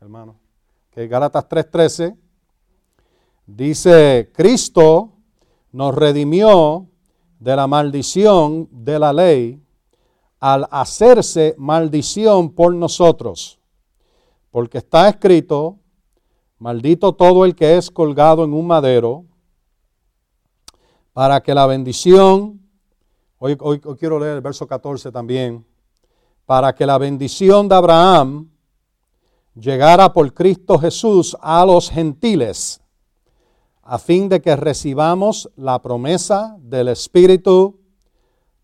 hermano. Que Gálatas 3:13 dice, Cristo nos redimió de la maldición de la ley al hacerse maldición por nosotros. Porque está escrito, maldito todo el que es colgado en un madero, para que la bendición, hoy, hoy, quiero leer el verso 14 también, para que la bendición de Abraham llegara por Cristo Jesús a los gentiles a fin de que recibamos la promesa del Espíritu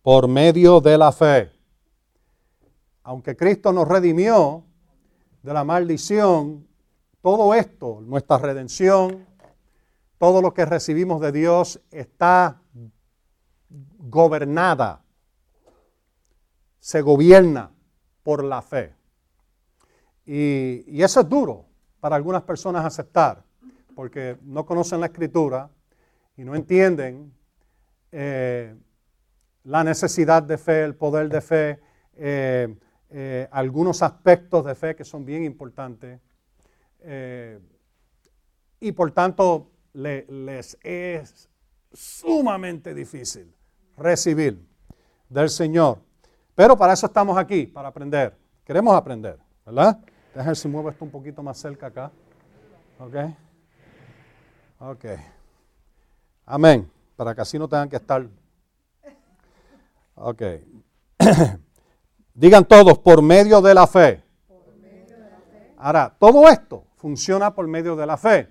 por medio de la fe. Aunque Cristo nos redimió de la maldición, todo esto, nuestra redención, todo lo que recibimos de Dios está gobernada, se gobierna por la fe. Y, eso es duro para algunas personas aceptar porque no conocen la escritura y no entienden eh, la necesidad de fe, el poder de fe, eh, eh, algunos aspectos de fe que son bien importantes. y por tanto les es sumamente difícil recibir del Señor. Pero para eso estamos aquí, para aprender. Queremos aprender, ¿verdad? Déjenme si muevo esto un poquito más cerca acá. ¿Ok? Ok. Amén. Para que así no tengan que estar. Ok. Digan todos, por medio de la fe. Ahora, todo esto funciona por medio de la fe.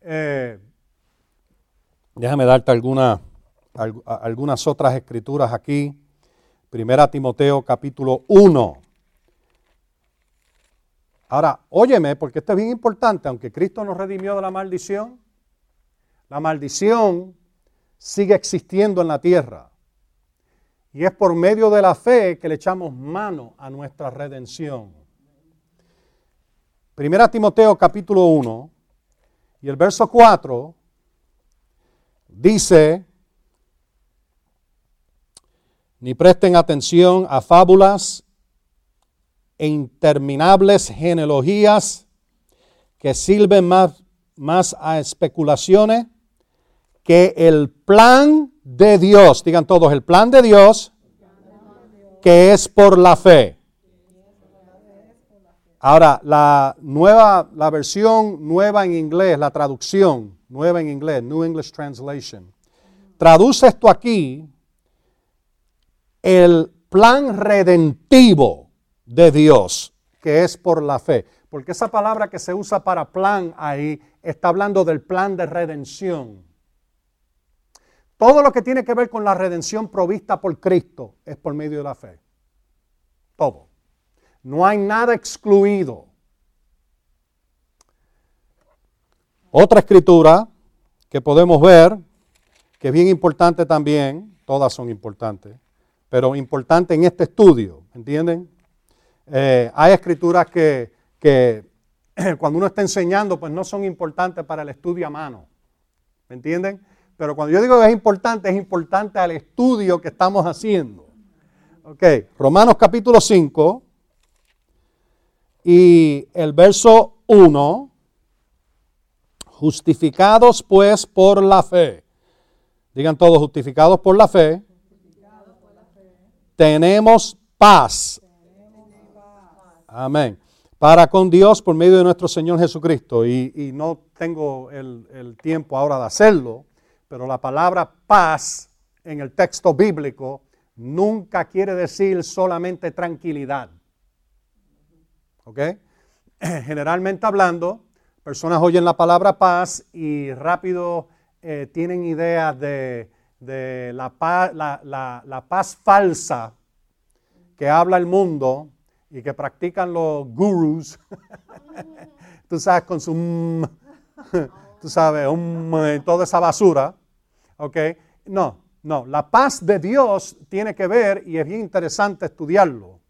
Eh, déjame darte alguna, algunas otras escrituras aquí. Primera Timoteo capítulo 1. Ahora, óyeme, porque esto es bien importante, aunque Cristo nos redimió de la maldición, la maldición sigue existiendo en la tierra. Y es por medio de la fe que le echamos mano a nuestra redención. Primera Timoteo capítulo 1 y el verso 4 dice, ni presten atención a fábulas e interminables genealogías que sirven más, más a especulaciones que el plan de Dios, digan todos, el plan de Dios, que es por la fe. Ahora, la nueva, la versión nueva en inglés, la traducción nueva en inglés, New English Translation, traduce esto aquí, el plan redentivo de Dios, que es por la fe. Porque esa palabra que se usa para plan ahí está hablando del plan de redención. Todo lo que tiene que ver con la redención provista por Cristo es por medio de la fe. Todo. No hay nada excluido. Otra escritura que podemos ver, que es bien importante también, todas son importantes, pero importante en este estudio, ¿entienden? Eh, hay escrituras que, que cuando uno está enseñando, pues no son importantes para el estudio a mano, ¿me entienden? Pero cuando yo digo que es importante, es importante al estudio que estamos haciendo. Ok, Romanos capítulo 5 y el verso 1. Justificados pues por la fe. Digan todos, justificados por la fe. Tenemos paz. Amén. Para con Dios por medio de nuestro Señor Jesucristo. Y, no tengo el, el tiempo ahora de hacerlo pero la palabra paz en el texto bíblico nunca quiere decir solamente tranquilidad. ¿Ok? Generalmente hablando, personas oyen la palabra paz y rápido eh, tienen ideas de, la, paz, la, paz falsa que habla el mundo y que practican los gurus. Tú sabes, con su tú sabes, toda esa basura. ¿Ok? No, no. La paz de Dios tiene que ver, y es bien interesante estudiarlo,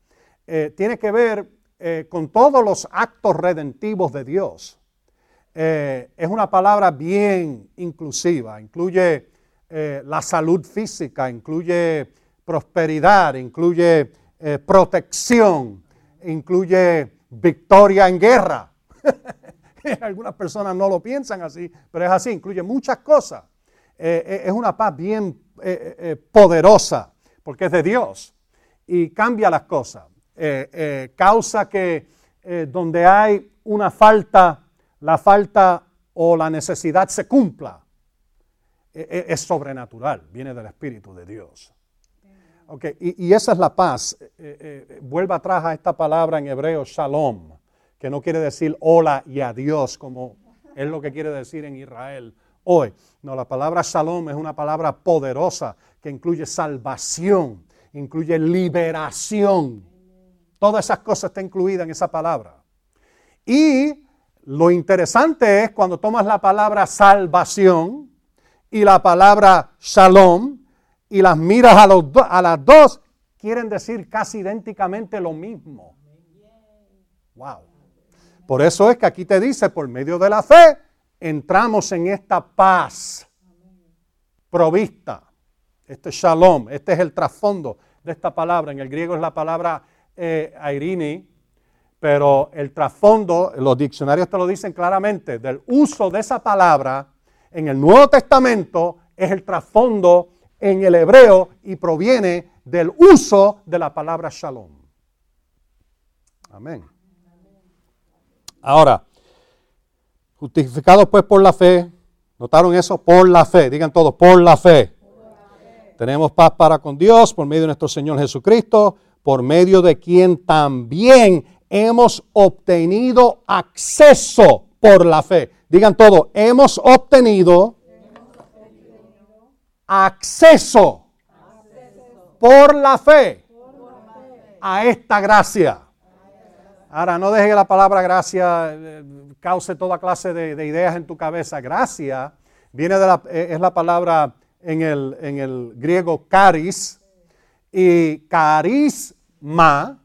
eh, tiene que ver eh, con todos los actos redentivos de Dios. Eh, es una palabra bien inclusiva, incluye la salud física, incluye prosperidad, incluye protección, incluye victoria en guerra. Algunas personas no lo piensan así, pero es así, incluye muchas cosas. Eh, eh, es una paz bien eh, poderosa, porque es de Dios y cambia las cosas. causa que donde hay una falta, la falta o la necesidad se cumpla. es sobrenatural, viene del Espíritu de Dios. Okay, y, esa es la paz. vuelva atrás a esta palabra en hebreo, shalom que no quiere decir hola y adiós, como es lo que quiere decir en Israel hoy. No, la palabra shalom es una palabra poderosa que incluye salvación, incluye liberación. Todas esas cosas están incluidas en esa palabra. Y lo interesante es cuando tomas la palabra salvación y la palabra shalom y las miras a, las dos, quieren decir casi idénticamente lo mismo. Wow. Por eso es que aquí te dice, por medio de la fe, entramos en esta paz provista. Este shalom, este es el trasfondo de esta palabra. En el griego es la palabra eh, airini, pero el trasfondo, los diccionarios te lo dicen claramente, del uso de esa palabra en el Nuevo Testamento es el trasfondo en el hebreo y proviene del uso de la palabra shalom. Amén. Ahora, justificados pues por la fe, ¿notaron eso? Por la fe, digan todos, por la fe. Tenemos paz para con Dios por medio de nuestro Señor Jesucristo, por medio de quien también hemos obtenido acceso por la fe. Digan todos, hemos obtenido acceso por la fe a esta gracia. Ahora, no deje que la palabra gracia eh, cause toda clase de, ideas en tu cabeza. Gracia viene de la, eh, es la palabra en el, en el griego caris y carisma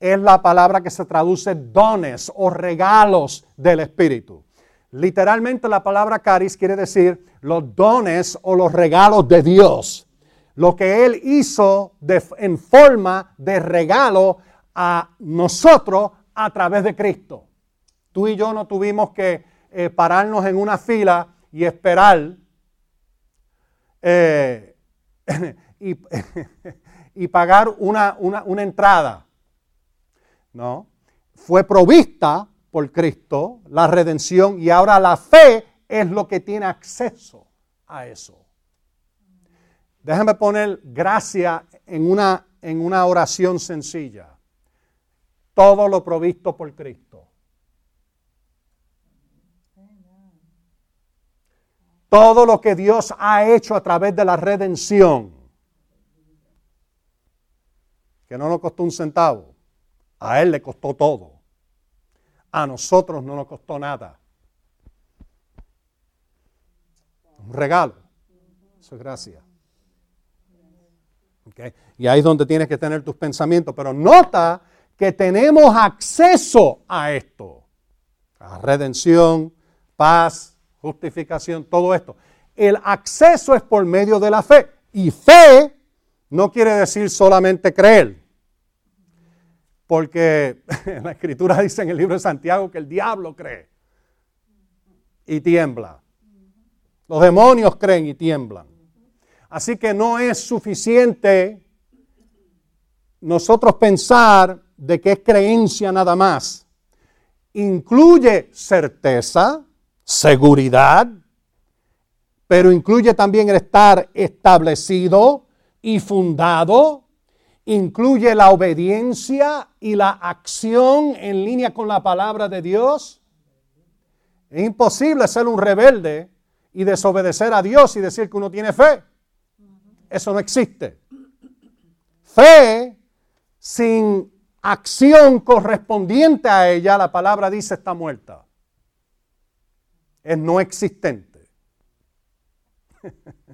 es la palabra que se traduce dones o regalos del Espíritu. Literalmente la palabra caris quiere decir los dones o los regalos de Dios. Lo que Él hizo en forma de regalo a nosotros a través de Cristo. Tú y yo no tuvimos que eh, pararnos en una fila y esperar eh, y, pagar una, una entrada. No, fue provista por Cristo la redención y ahora la fe es lo que tiene acceso a eso. Déjame poner gracia en una, en una oración sencilla todo lo provisto por Cristo. Todo lo que Dios ha hecho a través de la redención, que no nos costó un centavo, a Él le costó todo. A nosotros no nos costó nada. Un regalo. Eso es gracia. Y ahí es donde tienes que tener tus pensamientos. Pero nota que tenemos acceso a esto. A redención, paz, justificación, todo esto. El acceso es por medio de la fe. Y fe no quiere decir solamente creer. Porque la escritura dice en el libro de Santiago que el diablo cree y tiembla. Los demonios creen y tiemblan. Así que no es suficiente nosotros pensar de que es creencia nada más. Incluye certeza, seguridad, pero incluye también el estar establecido y fundado, incluye la obediencia y la acción en línea con la palabra de Dios. Es imposible ser un rebelde y desobedecer a Dios y decir que uno tiene fe. Eso no existe. Fe sin acción correspondiente a ella, la palabra dice está muerta. Es no existente.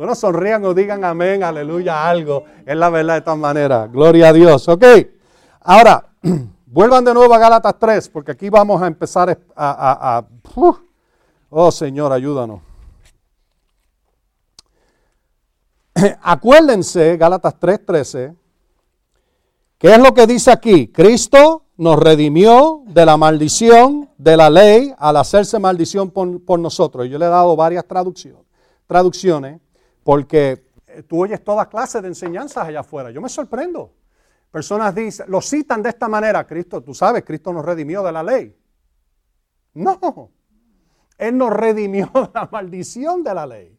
bueno, sonrían o digan amén, aleluya, algo. Es la verdad de todas maneras. Gloria a Dios. Ok. Ahora, vuelvan de nuevo a Gálatas 3, porque aquí vamos a empezar a... oh Señor, ayúdanos. Acuérdense, Gálatas 3:13, ¿Qué es lo que dice aquí? Cristo nos redimió de la maldición de la ley al hacerse maldición por, nosotros. Yo le he dado varias traducciones porque tú oyes todas clases de enseñanzas allá afuera. Yo me sorprendo. Personas dicen, lo citan de esta manera, Cristo, tú sabes, Cristo nos redimió de la ley. No, Él nos redimió de la maldición de la ley.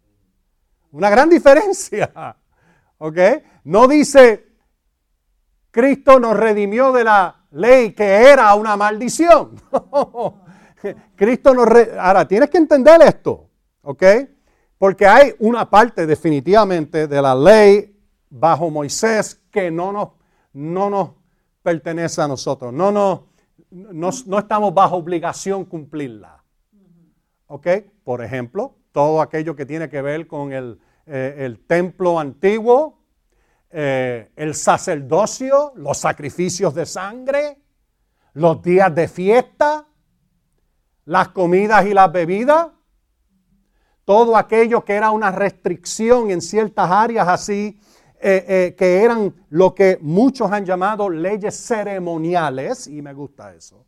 Una gran diferencia. ¿Ok? No dice, Cristo nos redimió de la ley que era una maldición. Cristo nos... Ahora, tienes que entender esto, ¿ok? Porque hay una parte definitivamente de la ley bajo Moisés que no nos, no nos pertenece a nosotros. No, no, no, estamos bajo obligación cumplirla. ¿Ok? Por ejemplo, todo aquello que tiene que ver con el, eh, el templo antiguo, eh, el sacerdocio, los sacrificios de sangre, los días de fiesta, las comidas y las bebidas, todo aquello que era una restricción en ciertas áreas así, eh, eh, que eran lo que muchos han llamado leyes ceremoniales, y me gusta eso,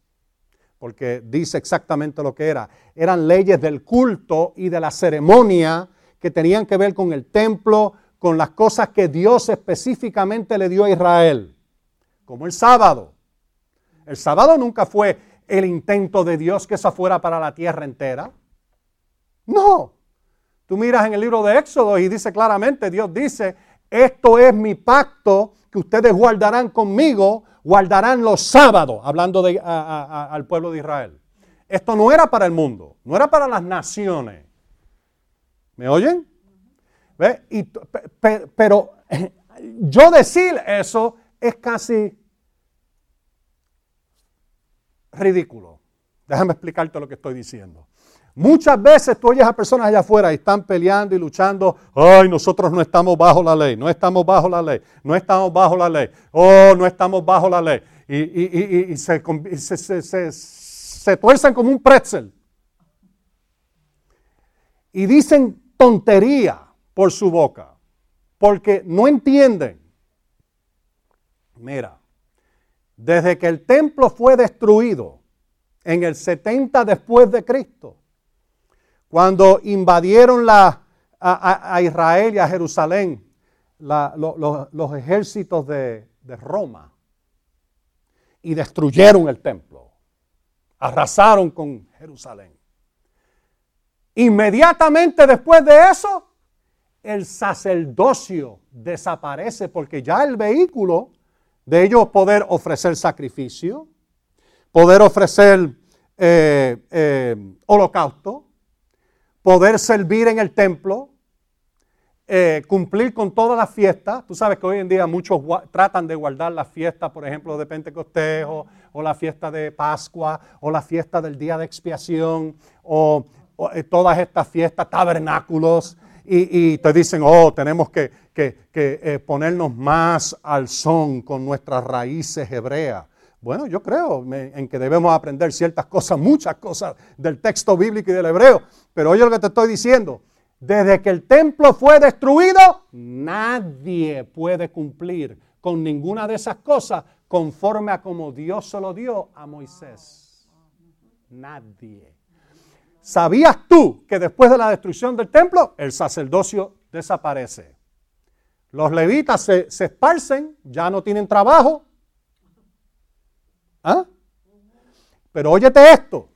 porque dice exactamente lo que era. Eran leyes del culto y de la ceremonia que tenían que ver con el templo, con las cosas que Dios específicamente le dio a Israel, como el sábado. El sábado nunca fue el intento de Dios que esa fuera para la tierra entera. No. Tú miras en el libro de Éxodo y dice claramente, Dios dice, esto es mi pacto que ustedes guardarán conmigo, guardarán los sábados, hablando al pueblo de Israel. Esto no era para el mundo, no era para las naciones. ¿Me oyen? pero yo decir eso es casi ridículo. Déjame explicarte lo que estoy diciendo. Muchas veces tú oyes a personas allá afuera y están peleando y luchando. Ay, nosotros no estamos bajo la ley, no estamos bajo la ley, no estamos bajo la ley. Oh, no estamos bajo la ley. Y, se, se, se tuercen como un pretzel. Y dicen tontería por su boca, porque no entienden. Mira, desde que el templo fue destruido en el 70 después de Cristo, cuando invadieron a, Israel y a Jerusalén los ejércitos de, de Roma y destruyeron el templo, arrasaron con Jerusalén. Inmediatamente después de eso, el sacerdocio desaparece porque ya el vehículo de ellos poder ofrecer sacrificio, poder ofrecer eh, eh, holocausto, poder servir en el templo, eh, cumplir con todas las fiestas. Tú sabes que hoy en día muchos tratan de guardar las fiestas, por ejemplo, de Pentecostés o, la fiesta de Pascua o la fiesta del día de expiación o todas estas fiestas, tabernáculos y, te dicen, oh, tenemos que, eh, ponernos más al son con nuestras raíces hebreas. Bueno, yo creo en que debemos aprender ciertas cosas, muchas cosas del texto bíblico y del hebreo. Pero oye lo que te estoy diciendo. Desde que el templo fue destruido, nadie puede cumplir con ninguna de esas cosas conforme a como Dios se lo dio a Moisés. Nadie. ¿Sabías tú que después de la destrucción del templo, el sacerdocio desaparece? Los levitas se, esparcen, ya no tienen trabajo. ¿Ah? Pero óyete esto.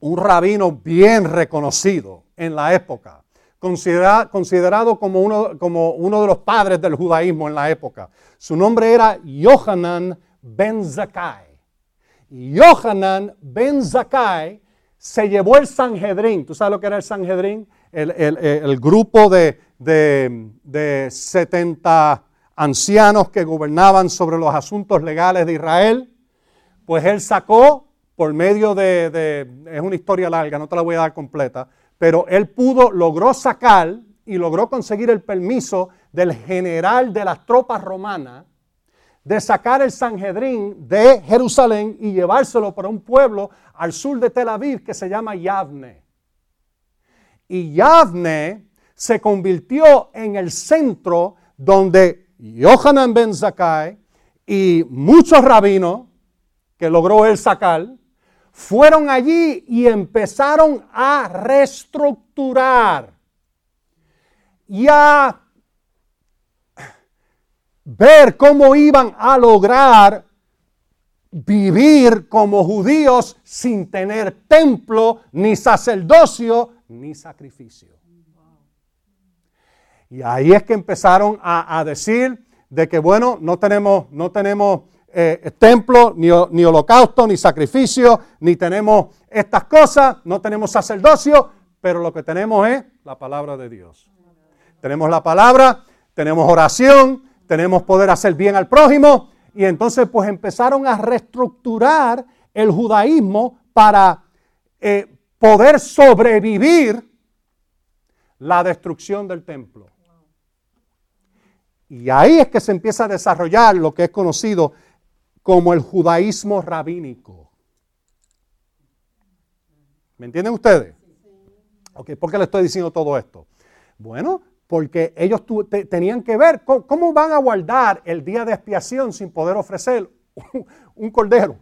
Un rabino bien reconocido en la época, considerado como uno, de los padres del judaísmo en la época. Su nombre era Yohanan ben Zakkai. Yohanan ben Zakkai se llevó el Sanhedrin. ¿Tú sabes lo que era el Sanhedrin? El, grupo de, de, 70 ancianos que gobernaban sobre los asuntos legales de Israel. Pues él sacó por medio de, es una historia larga, no te la voy a dar completa, pero él pudo, logró sacar y logró conseguir el permiso del general de las tropas romanas de sacar el Sanhedrin de Jerusalén y llevárselo para un pueblo al sur de Tel Aviv que se llama Yavne. Y Yavne se convirtió en el centro donde Yohanan ben Zakkai y muchos rabinos que logró él sacar, fueron allí y empezaron a reestructurar y a ver cómo iban a lograr vivir como judíos sin tener templo, ni sacerdocio, ni sacrificio. Y ahí es que empezaron a, decir de que, bueno, no tenemos, no tenemos eh, templo, ni, holocausto, ni sacrificio, ni tenemos estas cosas, no tenemos sacerdocio, pero lo que tenemos es la palabra de Dios. Tenemos la palabra, tenemos oración, tenemos poder hacer bien al prójimo, y entonces pues empezaron a reestructurar el judaísmo para eh, poder sobrevivir la destrucción del templo. Y ahí es que se empieza a desarrollar lo que es conocido como el judaísmo rabínico. ¿Me entienden ustedes? Ok, ¿por qué le estoy diciendo todo esto? Bueno, porque ellos tenían que ver cómo, van a guardar el día de expiación sin poder ofrecer un, cordero.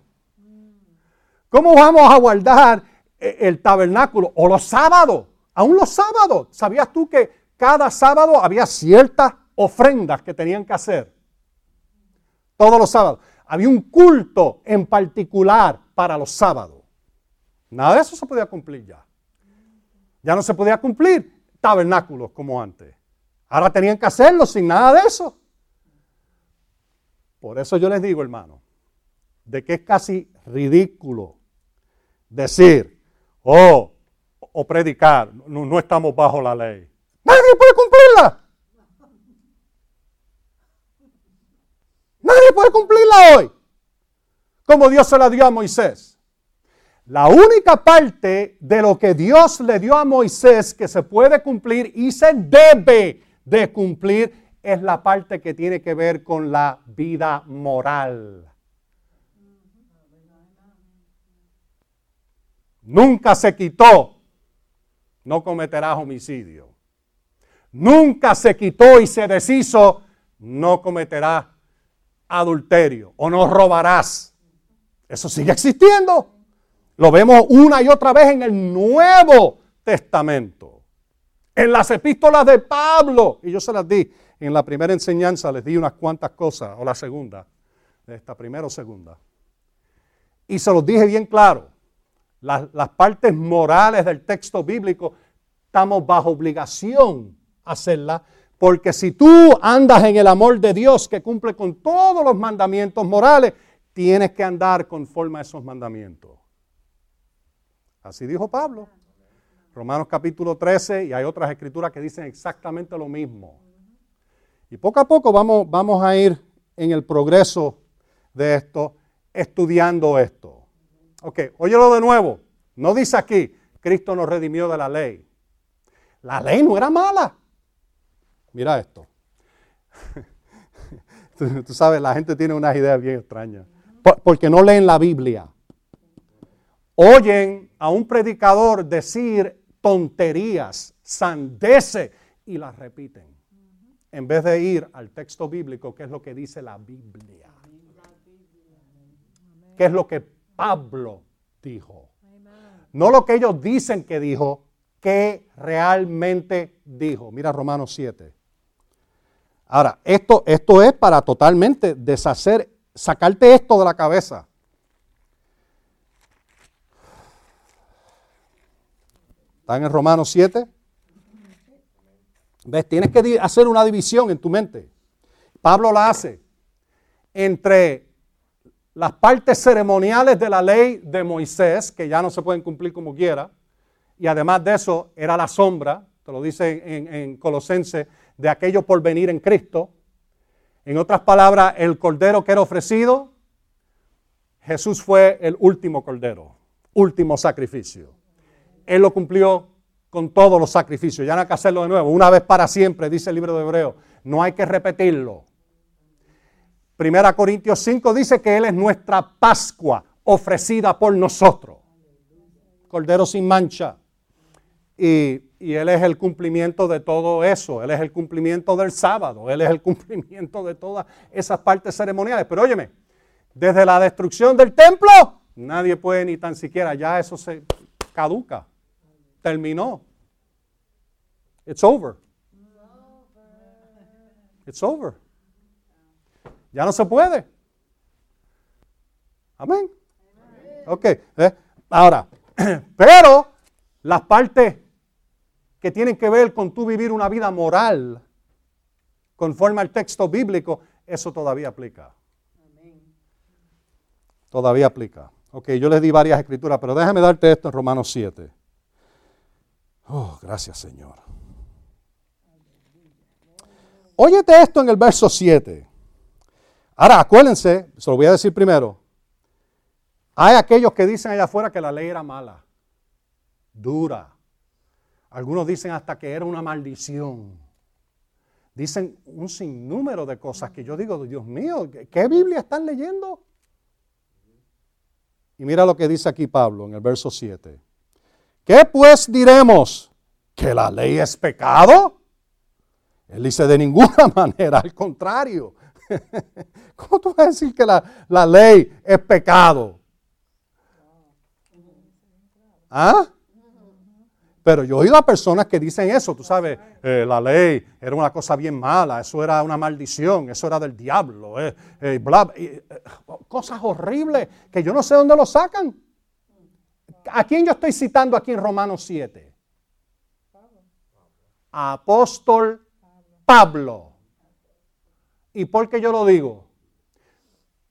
¿Cómo vamos a guardar eh, el tabernáculo? O los sábados, aún los sábados. ¿Sabías tú que cada sábado había ciertas ofrendas que tenían que hacer? Todos los sábados. Había un culto en particular para los sábados. Nada de eso se podía cumplir ya. Ya no se podía cumplir tabernáculos como antes. Ahora tenían que hacerlo sin nada de eso. Por eso yo les digo, hermano, de que es casi ridículo decir, oh, o predicar, no, no estamos bajo la ley. Nadie puede cumplirla. Puede cumplirla hoy. Como Dios se la dio a Moisés. La única parte de lo que Dios le dio a Moisés que se puede cumplir y se debe de cumplir es la parte que tiene que ver con la vida moral. Nunca se quitó, no cometerás homicidio. Nunca se quitó y se deshizo, no cometerás adulterio o no robarás. Eso sigue existiendo. Lo vemos una y otra vez en el Nuevo Testamento en las epístolas de Pablo. Y yo se las di en la primera enseñanza, les di unas cuantas cosas, o la segunda, esta primera o segunda. Y se los dije bien claro. Las, las partes morales del texto bíblico estamos bajo obligación hacerlas, porque si tú andas en el amor de Dios que cumple con todos los mandamientos morales, tienes que andar conforme a esos mandamientos. Así dijo Pablo. Romanos capítulo 13 y hay otras escrituras que dicen exactamente lo mismo. Y poco a poco vamos, vamos a ir en el progreso de esto, estudiando esto. Ok, óyelo de nuevo. No dice aquí, Cristo nos redimió de la ley. La ley no era mala. Mira esto. tú, sabes, la gente tiene unas ideas bien extrañas. porque no leen la Biblia. Oyen a un predicador decir tonterías, sandeces y las repiten. En vez de ir al texto bíblico, que es lo que dice la Biblia. ¿Qué es lo que Pablo dijo? No lo que ellos dicen que dijo, que realmente dijo. Mira Romanos 7. Ahora, esto, esto es para totalmente deshacer, sacarte esto de la cabeza. ¿Están en Romanos 7? ¿Ves? Tienes que hacer una división en tu mente. Pablo la hace entre las partes ceremoniales de la ley de Moisés, que ya no se pueden cumplir como quiera, y además de eso era la sombra, te lo dice en, en Colosense, de aquello por venir en Cristo. En otras palabras, el cordero que era ofrecido, Jesús fue el último cordero, último sacrificio. Él lo cumplió con todos los sacrificios. Ya no hay que hacerlo de nuevo. Una vez para siempre, dice el libro de Hebreo. No hay que repetirlo. Primera Corintios 5 dice que Él es nuestra Pascua ofrecida por nosotros. Cordero sin mancha. Y, Él es el cumplimiento de todo eso. Él es el cumplimiento del sábado. Él es el cumplimiento de todas esas partes ceremoniales. Pero óyeme, desde la destrucción del templo, nadie puede ni tan siquiera, ya eso se caduca. Terminó. It's over. It's over. Ya no se puede. Amén. Ok. ¿eh? Ahora, pero las partes que tienen que ver con tú vivir una vida moral, conforme al texto bíblico, eso todavía aplica. Todavía aplica. Ok, yo les di varias escrituras, pero déjame darte esto en Romanos 7. Oh, gracias Señor. Óyete esto en el verso 7. Ahora, acuérdense, se lo voy a decir primero. Hay aquellos que dicen allá afuera que la ley era mala, dura. Algunos dicen hasta que era una maldición. Dicen un sinnúmero de cosas que yo digo, Dios mío, ¿qué Biblia están leyendo? Y mira lo que dice aquí Pablo en el verso 7. ¿Qué pues diremos? ¿Que la ley es pecado? Él dice de ninguna manera, al contrario. ¿Cómo tú vas a decir que la, la ley es pecado? ¿Ah? Pero yo he oído a personas que dicen eso, tú sabes, eh, la ley era una cosa bien mala, eso era una maldición, eso era del diablo, eh, eh, cosas horribles que yo no sé dónde lo sacan. ¿A quién yo estoy citando aquí en Romanos 7? Apóstol Pablo. ¿Y por qué yo lo digo?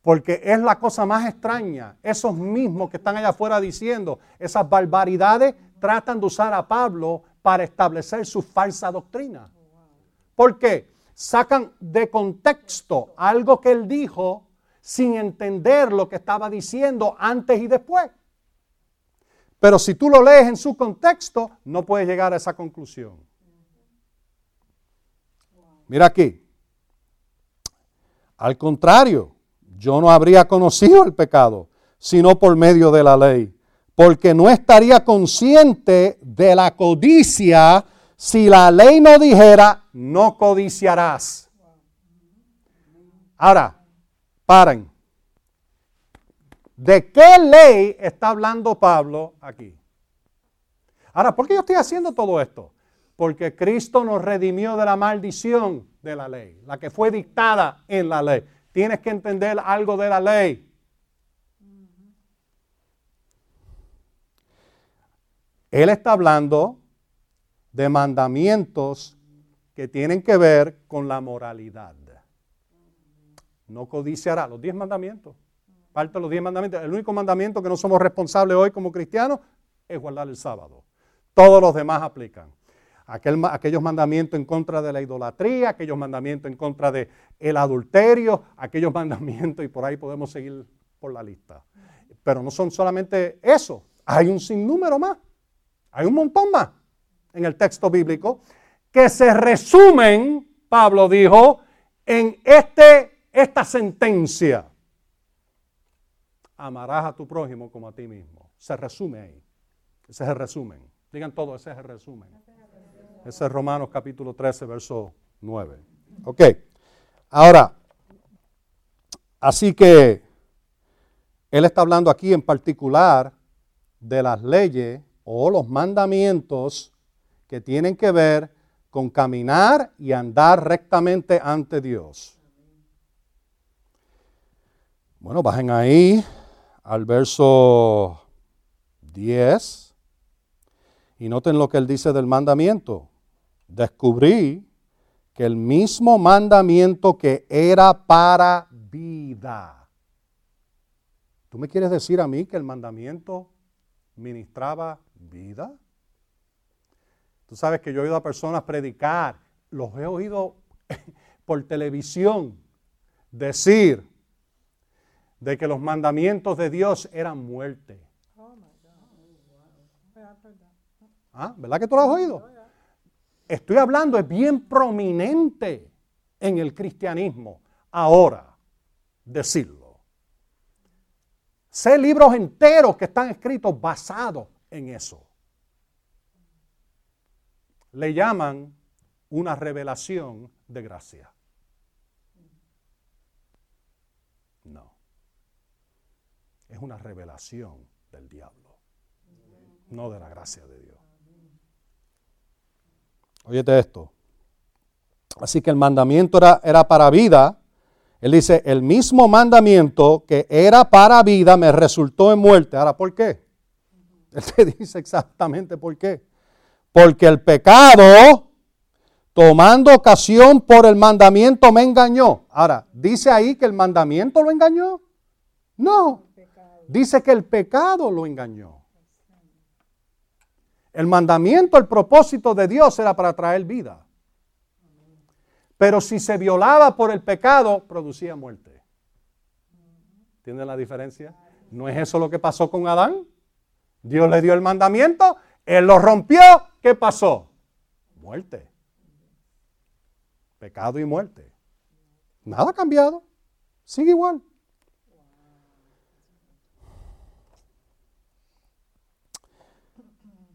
Porque es la cosa más extraña. Esos mismos que están allá afuera diciendo esas barbaridades tratan de usar a Pablo para establecer su falsa doctrina. ¿Por qué? Sacan de contexto algo que él dijo sin entender lo que estaba diciendo antes y después. Pero si tú lo lees en su contexto, no puedes llegar a esa conclusión. Mira aquí. Al contrario, yo no habría conocido el pecado, sino por medio de la ley, porque no estaría consciente de la codicia si la ley no dijera, no codiciarás. Ahora, paren. ¿De qué ley está hablando Pablo aquí? Ahora, ¿por qué yo estoy haciendo todo esto? Porque Cristo nos redimió de la maldición de la ley, la que fue dictada en la ley tienes que entender algo de la ley. Él está hablando de mandamientos que tienen que ver con la moralidad. No codiciará los diez mandamientos. Parte de los diez mandamientos. El único mandamiento que no somos responsables hoy como cristianos es guardar el sábado. Todos los demás aplican aquellos mandamientos en contra de la idolatría, aquellos mandamientos en contra del el adulterio, aquellos mandamientos, y por ahí podemos seguir por la lista. Pero no son solamente eso, hay un sinnúmero más, hay un montón más en el texto bíblico que se resumen, Pablo dijo, en este, esta sentencia. Amarás a tu prójimo como a ti mismo. Se resume ahí. Ese es el resumen. Digan todo, ese es el resumen. Ese es Romanos capítulo 13, verso 9. Ok. Ahora, así que él está hablando aquí en particular de las leyes o los mandamientos que tienen que ver con caminar y andar rectamente ante Dios. Bueno, bajen ahí al verso 10 y noten lo que él dice del mandamiento. Descubrí que el mismo mandamiento que era para vida. ¿Tú me quieres decir a mí que el mandamiento ministraba vida? Tú sabes que yo he oído a personas predicar, los he oído por televisión decir de que los mandamientos de Dios eran muerte. ¿Ah? ¿Verdad que tú lo has oído? Estoy hablando, es bien prominente en el cristianismo ahora decirlo. Sé libros enteros que están escritos basados en eso. le llaman una revelación de gracia. No. Es una revelación del diablo, no de la gracia de Dios. Óyete esto. Así que el mandamiento era, era para vida. Él dice, el mismo mandamiento que era para vida me resultó en muerte. Ahora, ¿por qué? Él te dice exactamente por qué. Porque el pecado, tomando ocasión por el mandamiento, me engañó. Ahora, ¿dice ahí que el mandamiento lo engañó? No. Dice que el pecado lo engañó. El mandamiento, el propósito de Dios era para traer vida. Pero si se violaba por el pecado, producía muerte. ¿Entienden la diferencia? ¿No es eso lo que pasó con Adán? Dios le dio el mandamiento, él lo rompió, ¿qué pasó? Muerte. Pecado y muerte. Nada ha cambiado. Sigue igual.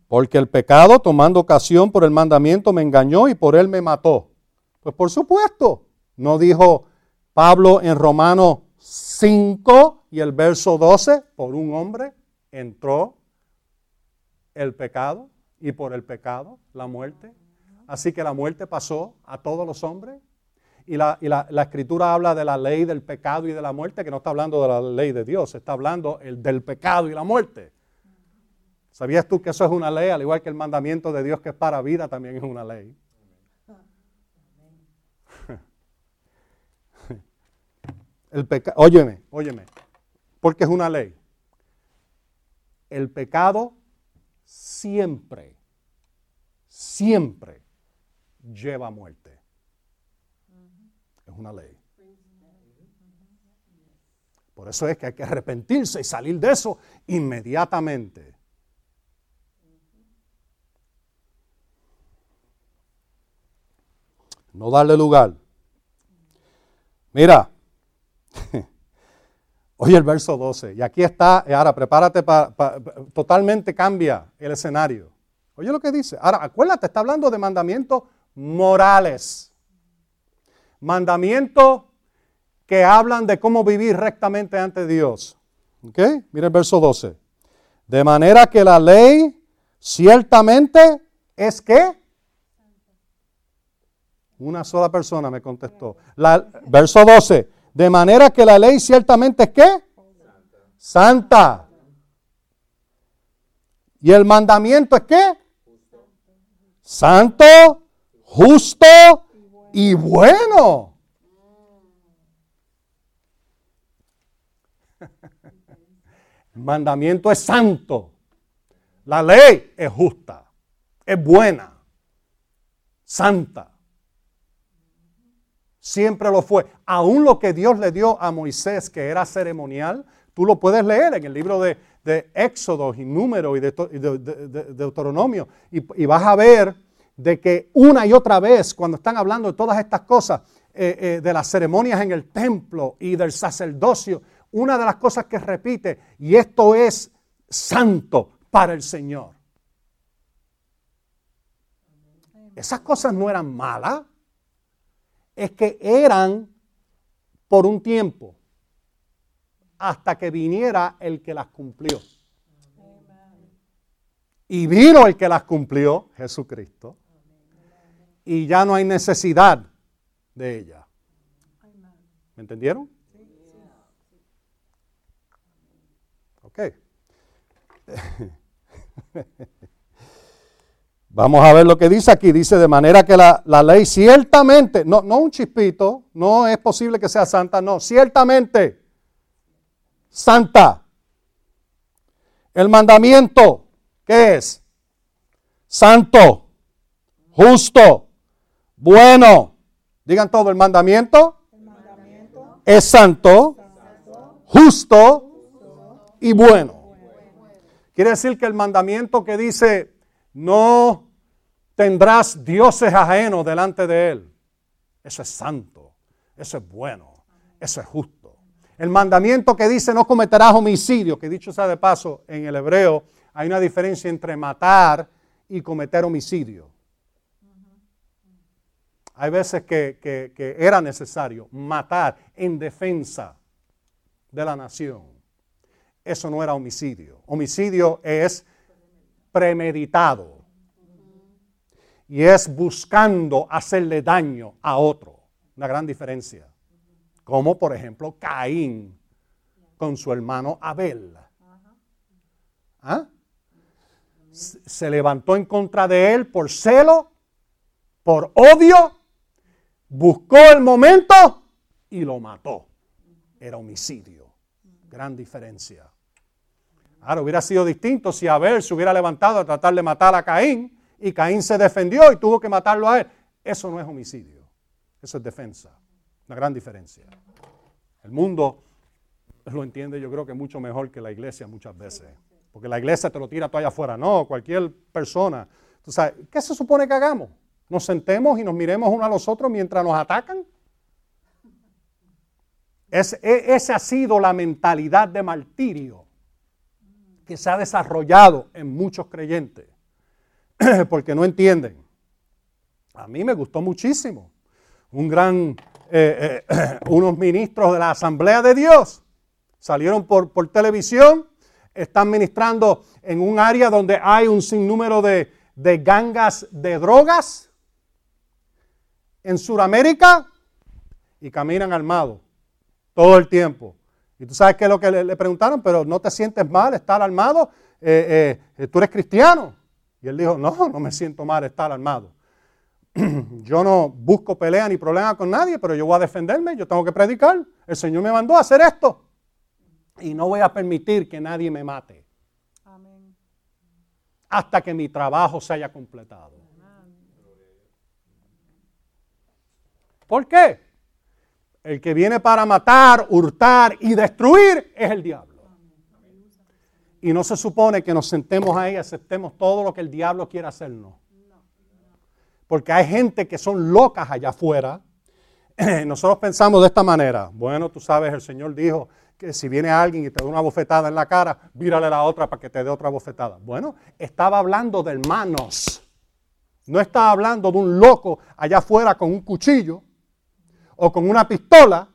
Porque el pecado, tomando ocasión por el mandamiento, me engañó y por él me mató. Pues por supuesto, no dijo Pablo en Romanos 5 y el verso 12, por un hombre entró el pecado y por el pecado la muerte. Así que la muerte pasó a todos los hombres. Y, la, escritura habla de la ley del pecado y de la muerte, que no está hablando de la ley de Dios, está hablando el, del pecado y la muerte. ¿Sabías tú que eso es una ley? Al igual que el mandamiento de Dios que es para vida, también es una ley. El pecado, óyeme, óyeme, porque es una ley. El pecado siempre, siempre lleva muerte. Es una ley. Por eso es que hay que arrepentirse y salir de eso inmediatamente. No darle lugar. Mira, Oye el verso 12. Y aquí está, ahora prepárate para, totalmente cambia el escenario. Oye lo que dice. Ahora, acuérdate, está hablando de mandamientos morales. Mandamientos que hablan de cómo vivir rectamente ante Dios. Mira el verso 12. De manera que la ley ciertamente es que una sola persona me contestó. La, verso 12. De manera que la ley ciertamente es qué? Santa. ¿Y el mandamiento es qué? Santo, justo y bueno. El mandamiento es santo. La ley es justa, es buena, santa. Siempre lo fue. Aún lo que Dios le dio a Moisés, que era ceremonial, tú lo puedes leer en el libro de, Éxodo y Número y de, Deuteronomio. Y, vas a ver de que una y otra vez, cuando están hablando de todas estas cosas, eh, eh, de las ceremonias en el templo y del sacerdocio, una de las cosas que repite, y esto es santo para el Señor. Esas cosas no eran malas es que eran por un tiempo, hasta que viniera el que las cumplió. Y vino el que las cumplió, Jesucristo, y ya no hay necesidad de ella. ¿Me entendieron? Ok. Vamos a ver lo que dice aquí. Dice de manera que la, ley ciertamente, no, no un chispito, no es posible que sea santa, no, ciertamente santa. El mandamiento, ¿qué es? Santo, justo, bueno. Digan todo, el mandamiento, es santo, justo y bueno. Quiere decir que el mandamiento que dice no tendrás dioses ajenos delante de Él. Eso es santo, eso es bueno, eso es justo. El mandamiento que dice no cometerás homicidio, que dicho sea de paso, en el hebreo hay una diferencia entre matar y cometer homicidio. Hay veces que, que- era necesario matar en defensa de la nación. Eso no era homicidio. Homicidio es premeditado y es buscando hacerle daño a otro. Una gran diferencia. Como por ejemplo Caín con su hermano Abel. ¿Ah? Se se levantó en contra de él por celo, por odio, buscó el momento y lo mató. Era homicidio. Gran diferencia. Ahora hubiera sido distinto si Abel se hubiera levantado a tratar de matar a Caín y Caín se defendió y tuvo que matarlo a él. Eso no es homicidio. Eso es defensa. Una gran diferencia. El mundo lo entiende yo creo que mucho mejor que la iglesia muchas veces. Porque la iglesia te lo tira todo allá afuera. No, cualquier persona. Tú sabes, ¿qué se supone que hagamos? ¿Nos sentemos y nos miremos uno a los otros mientras nos atacan? Es- esa ha sido la mentalidad de martirio que se ha desarrollado en muchos creyentes. Porque no entienden. A mí me gustó muchísimo. Un gran, eh, eh, unos ministros de la Asamblea de Dios salieron por, por televisión, están ministrando en un área donde hay un sinnúmero de, de gangas de drogas en Sudamérica y caminan armados todo el tiempo. Y tú sabes qué es lo que le, preguntaron, pero no te sientes mal estar armado, eh, tú eres cristiano. Y él dijo, no, no me siento mal estar armado. yo no busco pelea ni problema con nadie, pero yo voy a defenderme, yo tengo que predicar. El Señor me mandó a hacer esto. Y no voy a permitir que nadie me mate Amén. hasta que mi trabajo se haya completado. ¿Por qué? El que viene para matar, hurtar y destruir es el diablo. Y no se supone que nos sentemos ahí y aceptemos todo lo que el diablo quiere hacernos. Porque hay gente que son locas allá afuera. Nosotros pensamos de esta manera. Bueno, tú sabes, el Señor dijo que si viene alguien y te da una bofetada en la cara, vírale la otra para que te dé otra bofetada. Bueno, estaba hablando de hermanos. No estaba hablando de un loco allá afuera con un cuchillo o con una pistola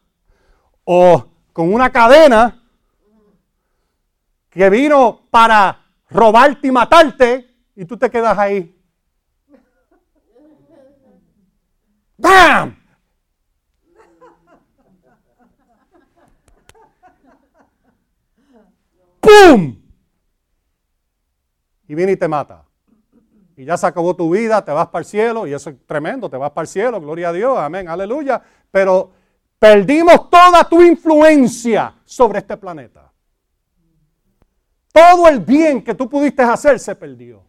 o con una cadena que vino para robarte y matarte y tú te quedas ahí. ¡Bam! ¡Pum! Y viene y te mata. Y ya se acabó tu vida, te vas para el cielo, y eso es tremendo, te vas para el cielo, gloria a Dios, amén, aleluya. Pero perdimos toda tu influencia sobre este planeta. Todo el bien que tú pudiste hacer se perdió.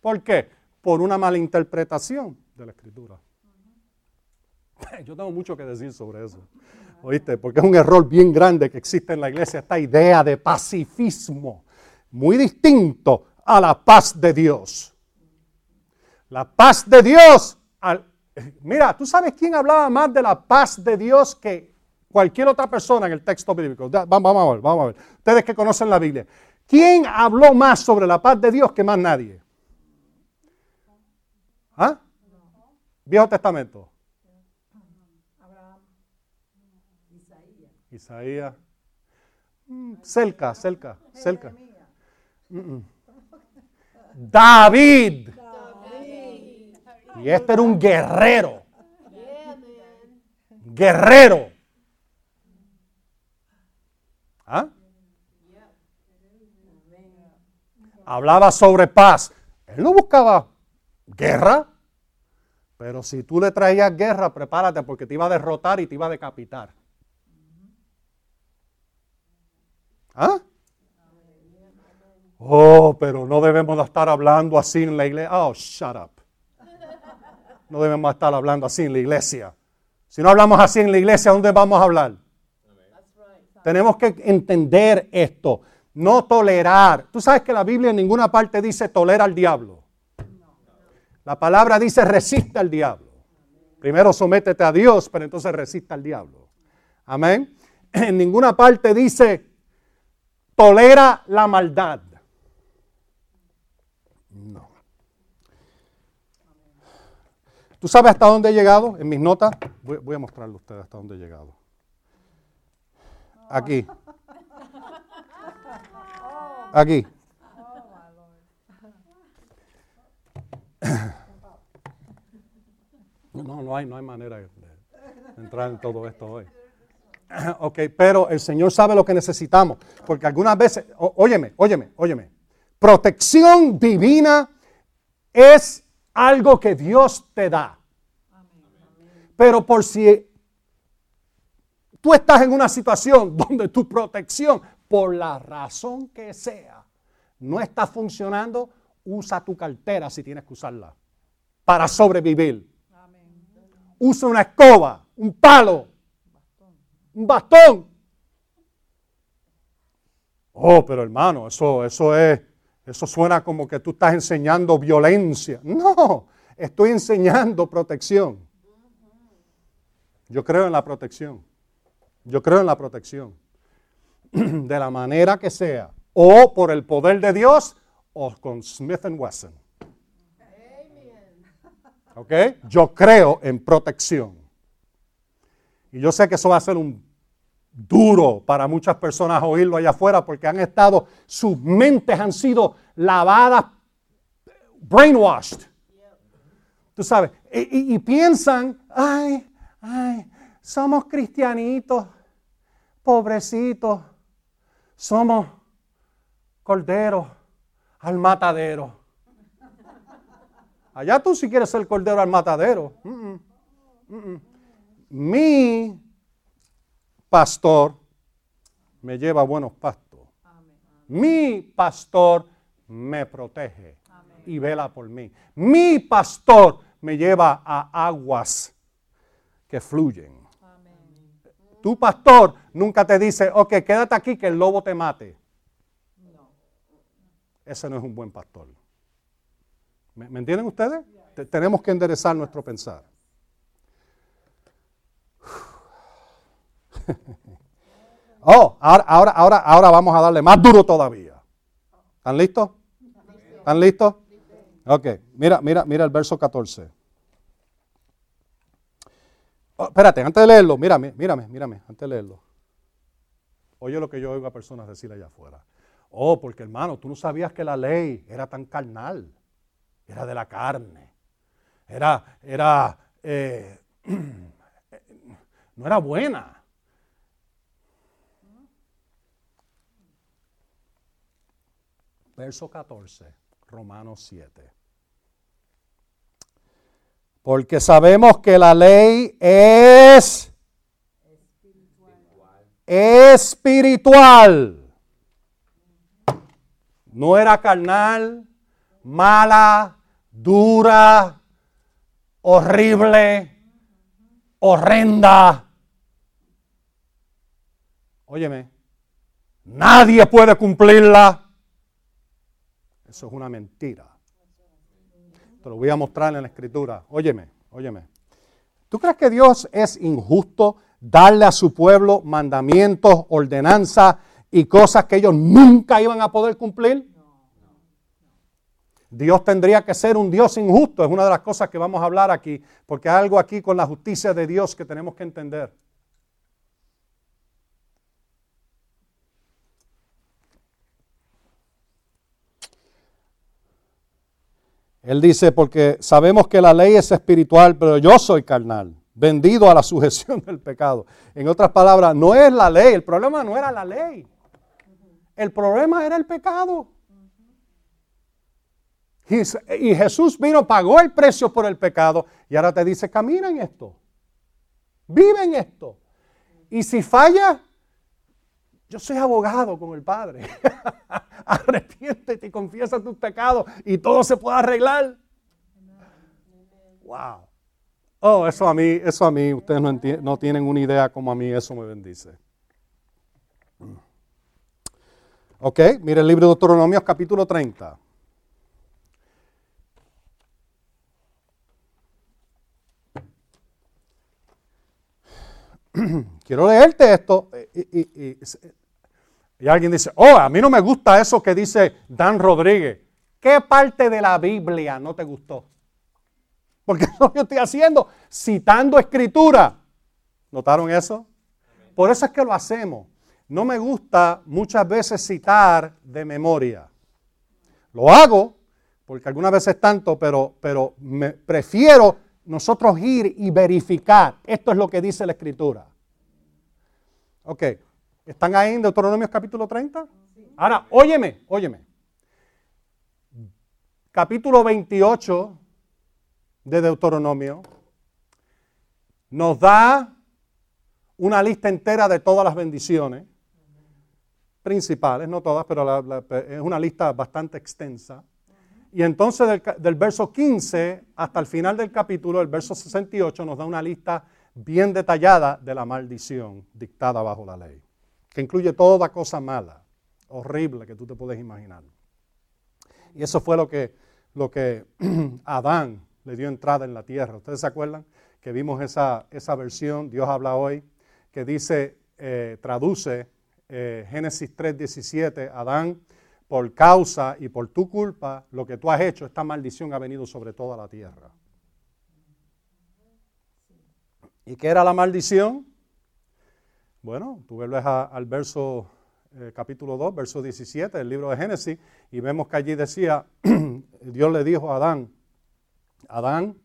¿Por qué? Por una mala interpretación de la escritura. Yo tengo mucho que decir sobre eso. ¿Oíste? Porque es un error bien grande que existe en la iglesia, esta idea de pacifismo, muy distinto a la paz de Dios. La paz de Dios. mira, ¿tú sabes quién hablaba más de la paz de Dios que cualquier otra persona en el texto bíblico? Vamos a ver, vamos a ver. Ustedes que conocen la Biblia. ¿Quién habló más sobre la paz de Dios que más nadie? ¿Ah? Viejo Testamento. Isaías. Mm, cerca, cerca, cerca. David. Y este era un guerrero. Guerrero. ¿Ah? Hablaba sobre paz. Él no buscaba guerra. Pero si tú le traías guerra, prepárate porque te iba a derrotar y te iba a decapitar. ¿Ah? Oh, pero no debemos de estar hablando así en la iglesia. Oh, shut up. No debemos estar hablando así en la iglesia. Si no hablamos así en la iglesia, ¿dónde vamos a hablar? Tenemos que entender esto. No tolerar. Tú sabes que la Biblia en ninguna parte dice tolera al diablo. La palabra dice resiste al diablo. Primero sométete a Dios, pero entonces resiste al diablo. Amén. En ninguna parte dice tolera la maldad. No. ¿Tú sabes hasta dónde he llegado? En mis notas, voy, voy a mostrarle a ustedes hasta dónde he llegado. Aquí. Aquí. No, no hay, no hay manera de entrar en todo esto hoy. Ok, pero el Señor sabe lo que necesitamos. Porque algunas veces, óyeme, óyeme, óyeme. Protección divina es algo que Dios te da. Pero por si tú estás en una situación donde tu protección, por la razón que sea, no está funcionando, usa tu cartera si tienes que usarla para sobrevivir. Usa una escoba, un palo, un bastón. Oh, pero hermano, eso, eso es, eso suena como que tú estás enseñando violencia. No, estoy enseñando protección. Yo creo en la protección. Yo creo en la protección. De la manera que sea. O por el poder de Dios o con Smith Wesson. ¿Ok? Yo creo en protección. Y yo sé que eso va a ser un duro para muchas personas oírlo allá afuera porque han estado, sus mentes han sido lavadas, brainwashed. Tú sabes, y, y- y piensan, ay, ay, somos cristianitos, pobrecitos, somos corderos al matadero. Allá tú si quieres ser cordero al matadero. Mi pastor me lleva a buenos pastos. Mi pastor me protege y vela por mí. Mi pastor me lleva a aguas que fluyen. Tu pastor nunca te dice, ok, quédate aquí que el lobo te mate. Ese no es un buen pastor. ¿Me, me entienden ustedes? Te- tenemos que enderezar nuestro pensar. Oh, ahora, ahora, ahora, ahora vamos a darle más duro todavía. ¿Están listos? ¿Están listos? Ok, mira, mira, mira el verso 14. Oh, espérate, antes de leerlo, mírame, mírame, mírame, antes de leerlo. Oye lo que yo oigo a personas decir allá afuera. Oh, porque hermano, tú no sabías que la ley era tan carnal, era de la carne, era, era, eh, no era buena. Verso 14, Romanos 7. Porque sabemos que la ley es espiritual. No era carnal, mala, dura, horrible, horrenda. Óyeme, nadie puede cumplirla. Eso es una mentira. Te lo voy a mostrar en la escritura. Óyeme, óyeme. ¿Tú crees que Dios es injusto darle a su pueblo mandamientos, ordenanzas y cosas que ellos nunca iban a poder cumplir? Dios tendría que ser un Dios injusto. Es una de las cosas que vamos a hablar aquí, porque hay algo aquí con la justicia de Dios que tenemos que entender. Él dice, porque sabemos que la ley es espiritual, pero yo soy carnal, vendido a la sujeción del pecado. En otras palabras, no es la ley, el problema no era la ley. El problema era el pecado. Y Jesús vino, pagó el precio por el pecado y ahora te dice, camina en esto, vive en esto. Y si falla, yo soy abogado con el Padre. Arrepiéntete y confiesa tus pecados y todo se puede arreglar. Wow. Oh, eso a mí, eso a mí, ustedes no, tienen una idea como a mí eso me bendice. Ok, mire el libro de Deuteronomios capítulo 30. Quiero leerte esto. Y, y- y- y alguien dice, oh, a mí no me gusta eso que dice Dan Rodríguez. ¿Qué parte de la Biblia no te gustó? Porque es lo que estoy haciendo, citando escritura. ¿Notaron eso? Por eso es que lo hacemos. No me gusta muchas veces citar de memoria. Lo hago, porque algunas veces tanto, pero, pero me prefiero nosotros ir y verificar. Esto es lo que dice la escritura. Ok, ¿están ahí en Deuteronomio capítulo 30? Ahora, óyeme, óyeme. Capítulo 28 de Deuteronomio nos da una lista entera de todas las bendiciones principales, no todas, pero es una lista bastante extensa. Y entonces del, verso 15 hasta el final del capítulo, el verso 68, nos da una lista bien detallada de la maldición dictada bajo la ley, que incluye toda cosa mala, horrible que tú te puedes imaginar. Y eso fue lo que, lo que Adán le dio entrada en la tierra. ¿Ustedes se acuerdan que vimos esa, esa versión, Dios habla hoy, que dice, eh, traduce eh, Génesis 3:17, Adán, por causa y por tu culpa, lo que tú has hecho, esta maldición ha venido sobre toda la tierra. ¿Y qué era la maldición? Bueno, tú vuelves al verso eh, capítulo 2, verso 17 del libro de Génesis, y vemos que allí decía, Dios le dijo a Adán, Adán,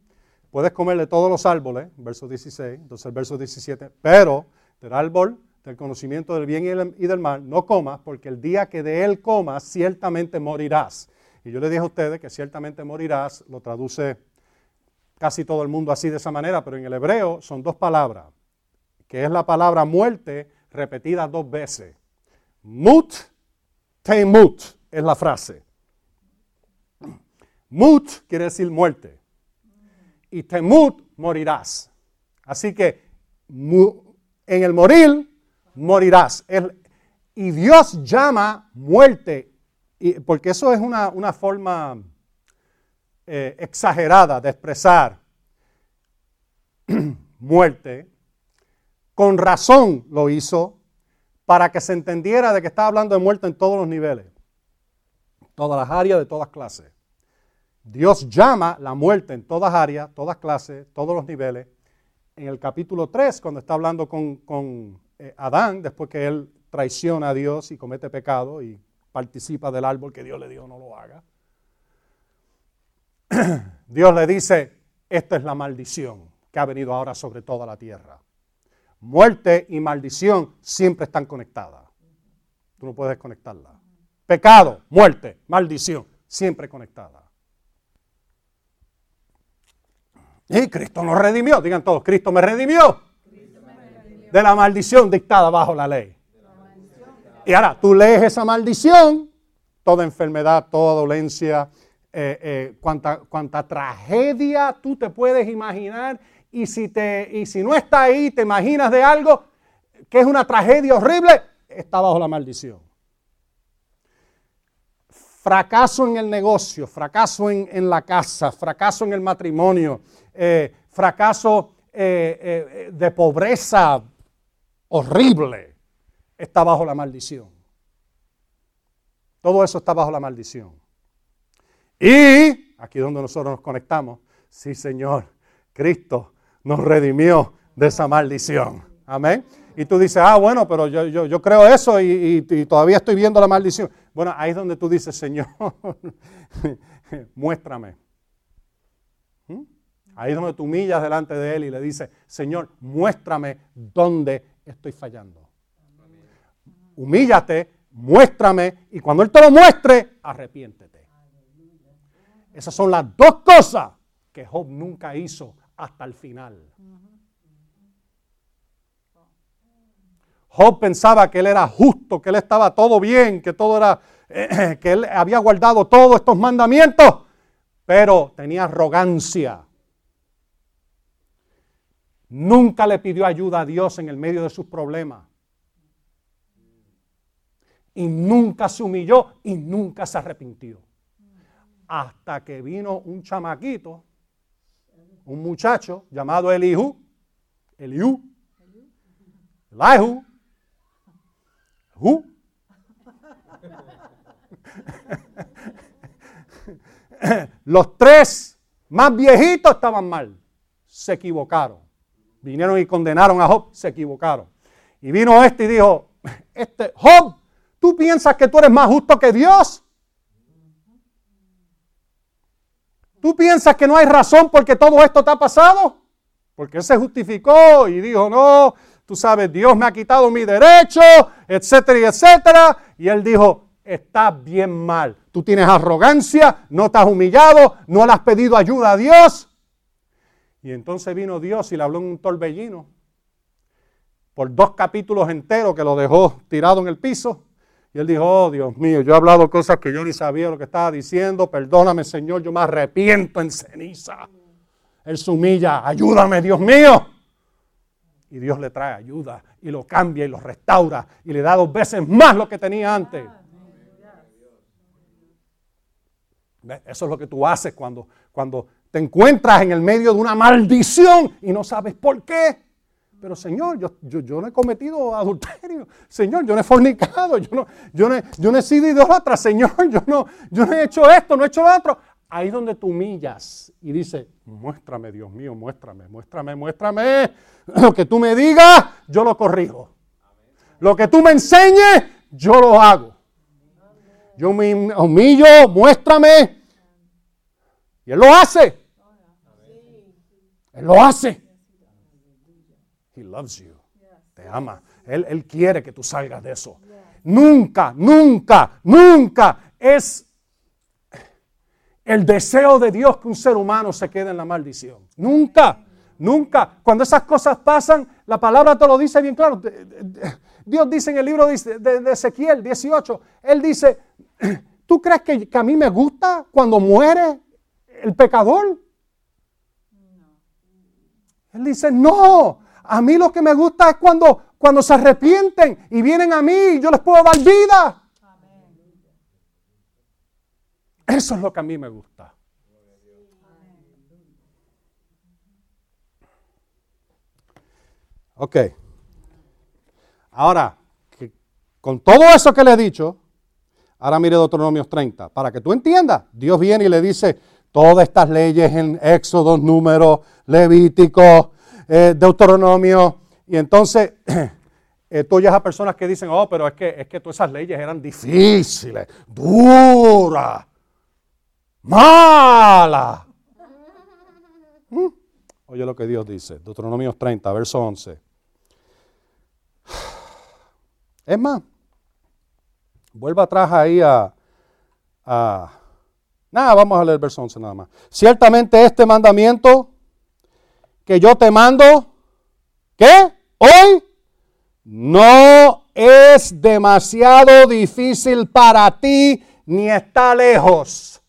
puedes comerle todos los árboles, verso 16, entonces el verso 17, pero del árbol del conocimiento del bien y del mal, no comas, porque el día que de él comas, ciertamente morirás. Y yo le dije a ustedes que ciertamente morirás, lo traduce casi todo el mundo así de esa manera, pero en el hebreo son dos palabras, que es la palabra muerte repetida dos veces. Mut, temut es la frase. Mut quiere decir muerte. Y temut morirás. Así que en el morir morirás. y Dios llama muerte, porque eso es una, forma eh, exagerada de expresar muerte. Con razón lo hizo para que se entendiera de que estaba hablando de muerte en todos los niveles, todas las áreas de todas clases. Dios llama la muerte en todas áreas, todas clases, todos los niveles. En el capítulo 3, cuando está hablando con eh, Adán, después que él traiciona a Dios y comete pecado y participa del árbol que Dios le dio, no lo haga. Dios le dice, esta es la maldición que ha venido ahora sobre toda la tierra. Muerte y maldición siempre están conectadas. Tú no puedes desconectarla. Pecado, muerte, maldición, siempre conectada. Y Cristo nos redimió. Digan todos, Cristo me redimió de la maldición dictada bajo la ley. Y ahora, tú lees esa maldición, toda enfermedad, toda dolencia, eh, eh, tragedia tú te puedes imaginar, y si, te, y si no está ahí, te imaginas de algo que es una tragedia horrible, está bajo la maldición. Fracaso en el negocio, fracaso en, la casa, fracaso en el matrimonio, eh, fracaso de pobreza, horrible está bajo la maldición. Todo eso está bajo la maldición. Y aquí donde nosotros nos conectamos, sí Señor, Cristo nos redimió de esa maldición. Amén. Y tú dices, ah, bueno, pero yo, yo, creo eso y, todavía estoy viendo la maldición. Bueno, ahí es donde tú dices, Señor, muéstrame. ¿Mm? Ahí es donde tú humillas delante de Él y le dices, Señor, muéstrame dónde estoy fallando. Humíllate, muéstrame y cuando Él te lo muestre, arrepiéntete. Esas son las dos cosas que Job nunca hizo hasta el final. Job pensaba que él era justo, que él estaba todo bien, que todo era, que él había guardado todos estos mandamientos, pero tenía arrogancia. Nunca le pidió ayuda a Dios en el medio de sus problemas. Y nunca se humilló y nunca se arrepintió. Hasta que vino un chamaquito, un muchacho llamado Elihu, Elihu, Elihu, Elihu. Los tres más viejitos estaban mal. Se equivocaron. Vinieron y condenaron a Job, se equivocaron. Y vino este y dijo, este, Job, ¿tú piensas que tú eres más justo que Dios? ¿Tú piensas que no hay razón porque todo esto te ha pasado? Porque él se justificó y dijo, no, tú sabes, Dios me ha quitado mi derecho, etcétera y etcétera. Y él dijo, estás bien mal. Tú tienes arrogancia, no te has humillado, no le has pedido ayuda a Dios. Y entonces vino Dios y le habló en un torbellino por dos capítulos enteros que lo dejó tirado en el piso. Y él dijo, oh Dios mío, yo he hablado cosas que yo ni sabía lo que estaba diciendo, perdóname Señor, yo me arrepiento en ceniza. Él se humilla, ayúdame Dios mío. Y Dios le trae ayuda y lo cambia y lo restaura y le da dos veces más lo que tenía antes. Eso es lo que tú haces cuando, cuando te encuentras en el medio de una maldición y no sabes por qué. Pero Señor, yo, yo, no he cometido adulterio. Señor, yo no he fornicado. Yo no, yo no, yo no he sido idólatra. Señor, yo no, yo no he hecho esto, no he hecho lo otro. Ahí es donde tú humillas y dices, muéstrame, Dios mío, muéstrame, muéstrame, muéstrame. Lo que tú me digas, yo lo corrijo. Lo que tú me enseñes, yo lo hago. Yo me humillo, muéstrame. Y Él lo hace. Él lo hace. He loves. Te ama. Él, él quiere que tú salgas de eso. Nunca, nunca, nunca es el deseo de Dios que un ser humano se quede en la maldición. Nunca, nunca. Cuando esas cosas pasan, la palabra te lo dice bien claro. Dios dice en el libro de, Ezequiel 18, Él dice, ¿tú crees que, que, a mí me gusta cuando muere el pecador? Él dice, no, a mí lo que me gusta es cuando, cuando se arrepienten y vienen a mí y yo les puedo dar vida. Eso es lo que a mí me gusta. Ok. Ahora, con todo eso que le he dicho, ahora mire Deuteronomios 30, para que tú entiendas, Dios viene y le dice todas estas leyes en Éxodo, Números, Levítico, eh, Deuteronomio, y entonces eh, tú oyes a personas que dicen, oh, pero es que, es que todas esas leyes eran difíciles, duras, malas. ¿Mm? Oye lo que Dios dice, Deuteronomio 30, verso 11. Es más, vuelva atrás ahí a, a... Nada, vamos a leer el verso 11 nada más. Ciertamente este mandamiento que yo te mando, ¿qué? Hoy no es demasiado difícil para ti ni está lejos.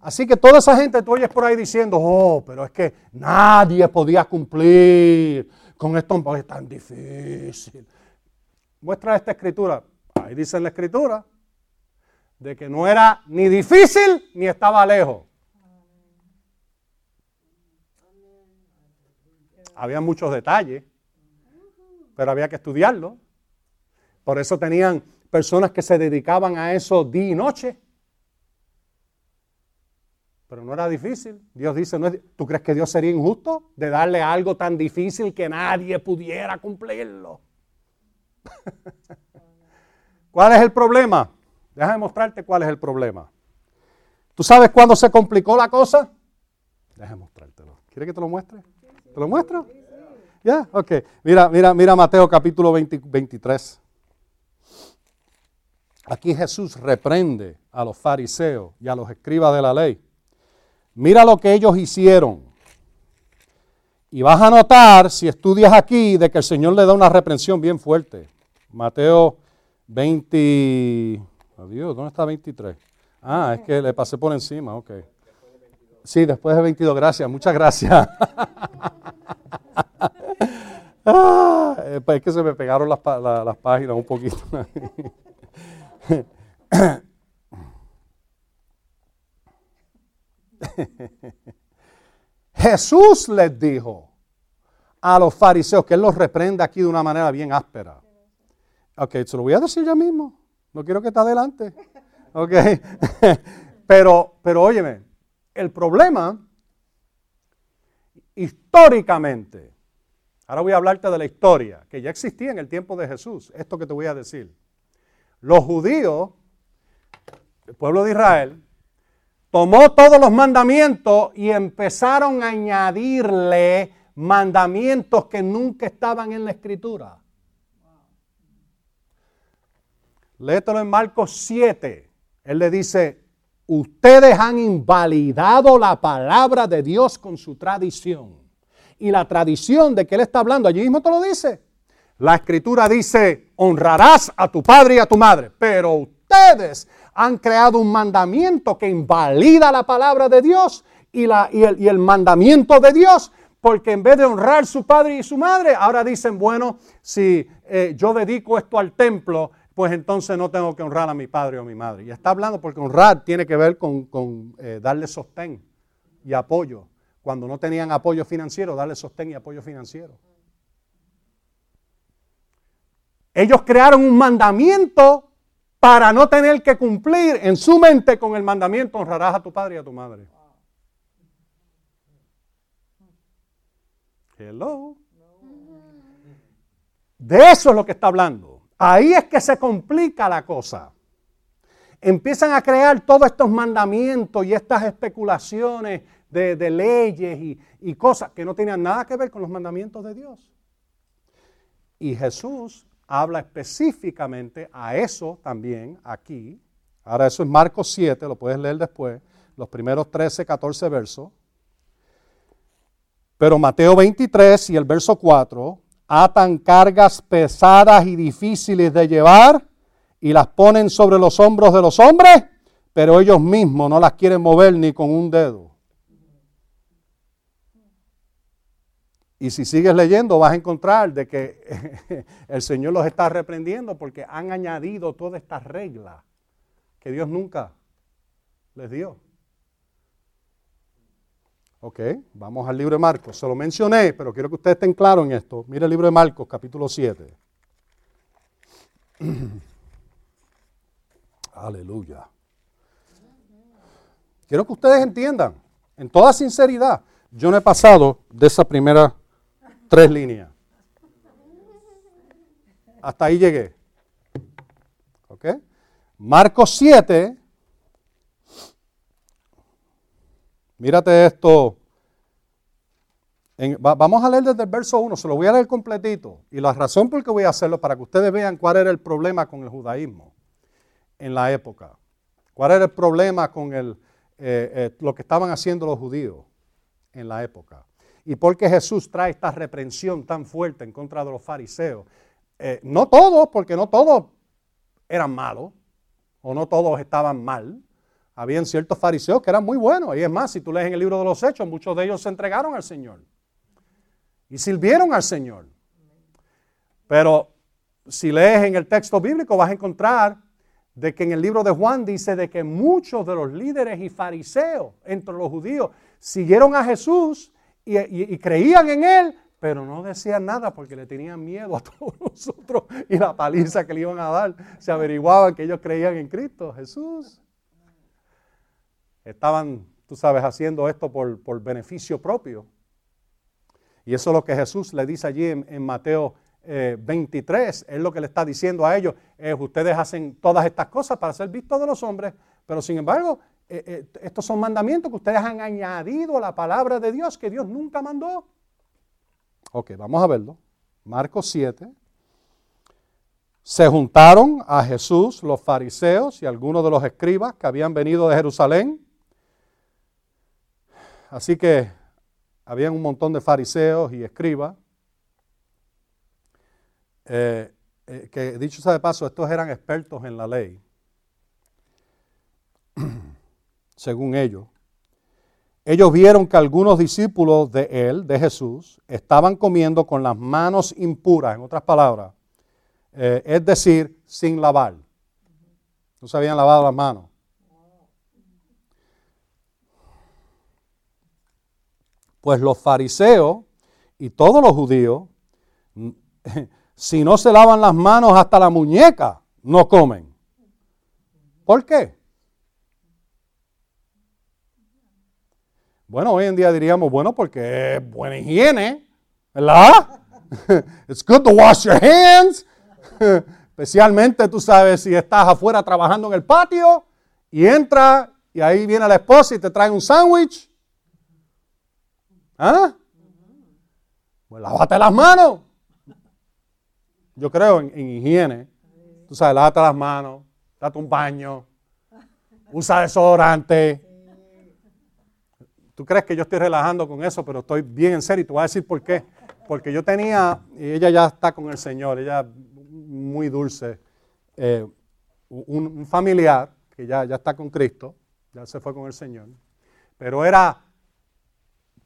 Así que toda esa gente tú oyes por ahí diciendo, oh, pero es que nadie podía cumplir con esto es tan difícil. Muestra esta escritura. Ahí dice en la escritura de que no era ni difícil ni estaba lejos. Había muchos detalles, pero había que estudiarlo. Por eso tenían personas que se dedicaban a eso día y noche. Pero no era difícil. Dios dice, ¿tú crees que Dios sería injusto de darle algo tan difícil que nadie pudiera cumplirlo? ¿Cuál es el problema? Déjame mostrarte cuál es el problema. ¿Tú sabes cuándo se complicó la cosa? Déjame mostrártelo. ¿Quieres que te lo muestre? ¿Te lo muestro? ¿Ya? Ok. Mira, mira, mira Mateo capítulo 23. Aquí Jesús reprende a los fariseos y a los escribas de la ley. Mira lo que ellos hicieron. Y vas a notar, si estudias aquí, de que el Señor le da una reprensión bien fuerte. Mateo 20... Adiós, ¿dónde está 23? Ah, es que le pasé por encima, ok. Sí, después de 22, gracias, muchas gracias. ah, pues es que se me pegaron las, las páginas un poquito. Jesús les dijo a los fariseos que Él los reprenda aquí de una manera bien áspera. Ok, se lo voy a decir ya mismo. No quiero que esté adelante. Ok. Pero, pero óyeme, el problema históricamente, ahora voy a hablarte de la historia, que ya existía en el tiempo de Jesús, esto que te voy a decir. Los judíos, el pueblo de Israel, tomó todos los mandamientos y empezaron a añadirle mandamientos que nunca estaban en la escritura. Léetelo en Marcos 7. Él le dice, ustedes han invalidado la palabra de Dios con su tradición. Y la tradición de que Él está hablando, allí mismo te lo dice. La escritura dice, honrarás a tu padre y a tu madre. Pero ustedes han creado un mandamiento que invalida la palabra de Dios y, el, mandamiento de Dios porque en vez de honrar su padre y su madre, ahora dicen, bueno, si eh, yo dedico esto al templo, pues entonces no tengo que honrar a mi padre o a mi madre. Y está hablando porque honrar tiene que ver con, eh, darle sostén y apoyo. Cuando no tenían apoyo financiero, darle sostén y apoyo financiero. Ellos crearon un mandamiento para no tener que cumplir en su mente con el mandamiento, honrarás a tu padre y a tu madre. Hello. De eso es lo que está hablando. Ahí es que se complica la cosa. Empiezan a crear todos estos mandamientos y estas especulaciones de, leyes y, y cosas que no tenían nada que ver con los mandamientos de Dios. Y Jesús habla específicamente a eso también aquí. Ahora eso es Marcos 7, lo puedes leer después, los primeros 13, 14 versos. Pero Mateo 23 y el verso 4 atan cargas pesadas y difíciles de llevar y las ponen sobre los hombros de los hombres, pero ellos mismos no las quieren mover ni con un dedo. Y si sigues leyendo vas a encontrar de que el Señor los está reprendiendo porque han añadido todas estas reglas que Dios nunca les dio. Ok, vamos al libro de Marcos. Se lo mencioné, pero quiero que ustedes estén claros en esto. Mire el libro de Marcos, capítulo 7. Aleluya. Quiero que ustedes entiendan, en toda sinceridad, yo no he pasado de esas primeras tres líneas. Hasta ahí llegué. ¿Ok? Marcos 7, Mírate esto. vamos a leer desde el verso 1, se lo voy a leer completito. Y la razón por qué voy a hacerlo, para que ustedes vean cuál era el problema con el judaísmo en la época. ¿Cuál era el problema con el, eh, eh, lo que estaban haciendo los judíos en la época? Y por qué Jesús trae esta reprensión tan fuerte en contra de los fariseos. Eh, no todos, porque no todos eran malos, o no todos estaban mal, habían ciertos fariseos que eran muy buenos. Y es más, si tú lees en el libro de los Hechos, muchos de ellos se entregaron al Señor. Y sirvieron al Señor. Pero si lees en el texto bíblico vas a encontrar de que en el libro de Juan dice de que muchos de los líderes y fariseos entre los judíos siguieron a Jesús y, creían en Él, pero no decían nada porque le tenían miedo a todos nosotros y la paliza que le iban a dar. Se averiguaban que ellos creían en Cristo Jesús. Estaban, tú sabes, haciendo esto por, beneficio propio. Y eso es lo que Jesús le dice allí en, Mateo 23. Eh, es lo que le está diciendo a ellos. ustedes hacen todas estas cosas para ser vistos de los hombres, pero sin embargo, eh, eh, estos son mandamientos que ustedes han añadido a la palabra de Dios que Dios nunca mandó. Ok, vamos a verlo. Marcos 7. Se juntaron a Jesús los fariseos y algunos de los escribas que habían venido de Jerusalén Así que había un montón de fariseos y escribas, eh, eh, que dicho sea de paso, estos eran expertos en la ley, según ellos. Ellos vieron que algunos discípulos de él, de Jesús, estaban comiendo con las manos impuras, en otras palabras, eh, es decir, sin lavar. No se habían lavado las manos. Pues los fariseos y todos los judíos, si no se lavan las manos hasta la muñeca, no comen. ¿Por qué? Bueno, hoy en día diríamos, bueno, porque es buena higiene, ¿verdad? It's good to wash your hands. Especialmente, tú sabes, si estás afuera trabajando en el patio y entra y ahí viene la esposa y te trae un sándwich. ¿Ah? Pues lávate las manos. Yo creo en, higiene. Tú sabes, lávate las manos, date un baño, usa desodorante. Tú crees que yo estoy relajando con eso, pero estoy bien en serio y te voy a decir por qué. Porque yo tenía, y ella ya está con el Señor, ella muy dulce, eh, un, familiar que ya, ya está con Cristo, ya se fue con el Señor, pero era,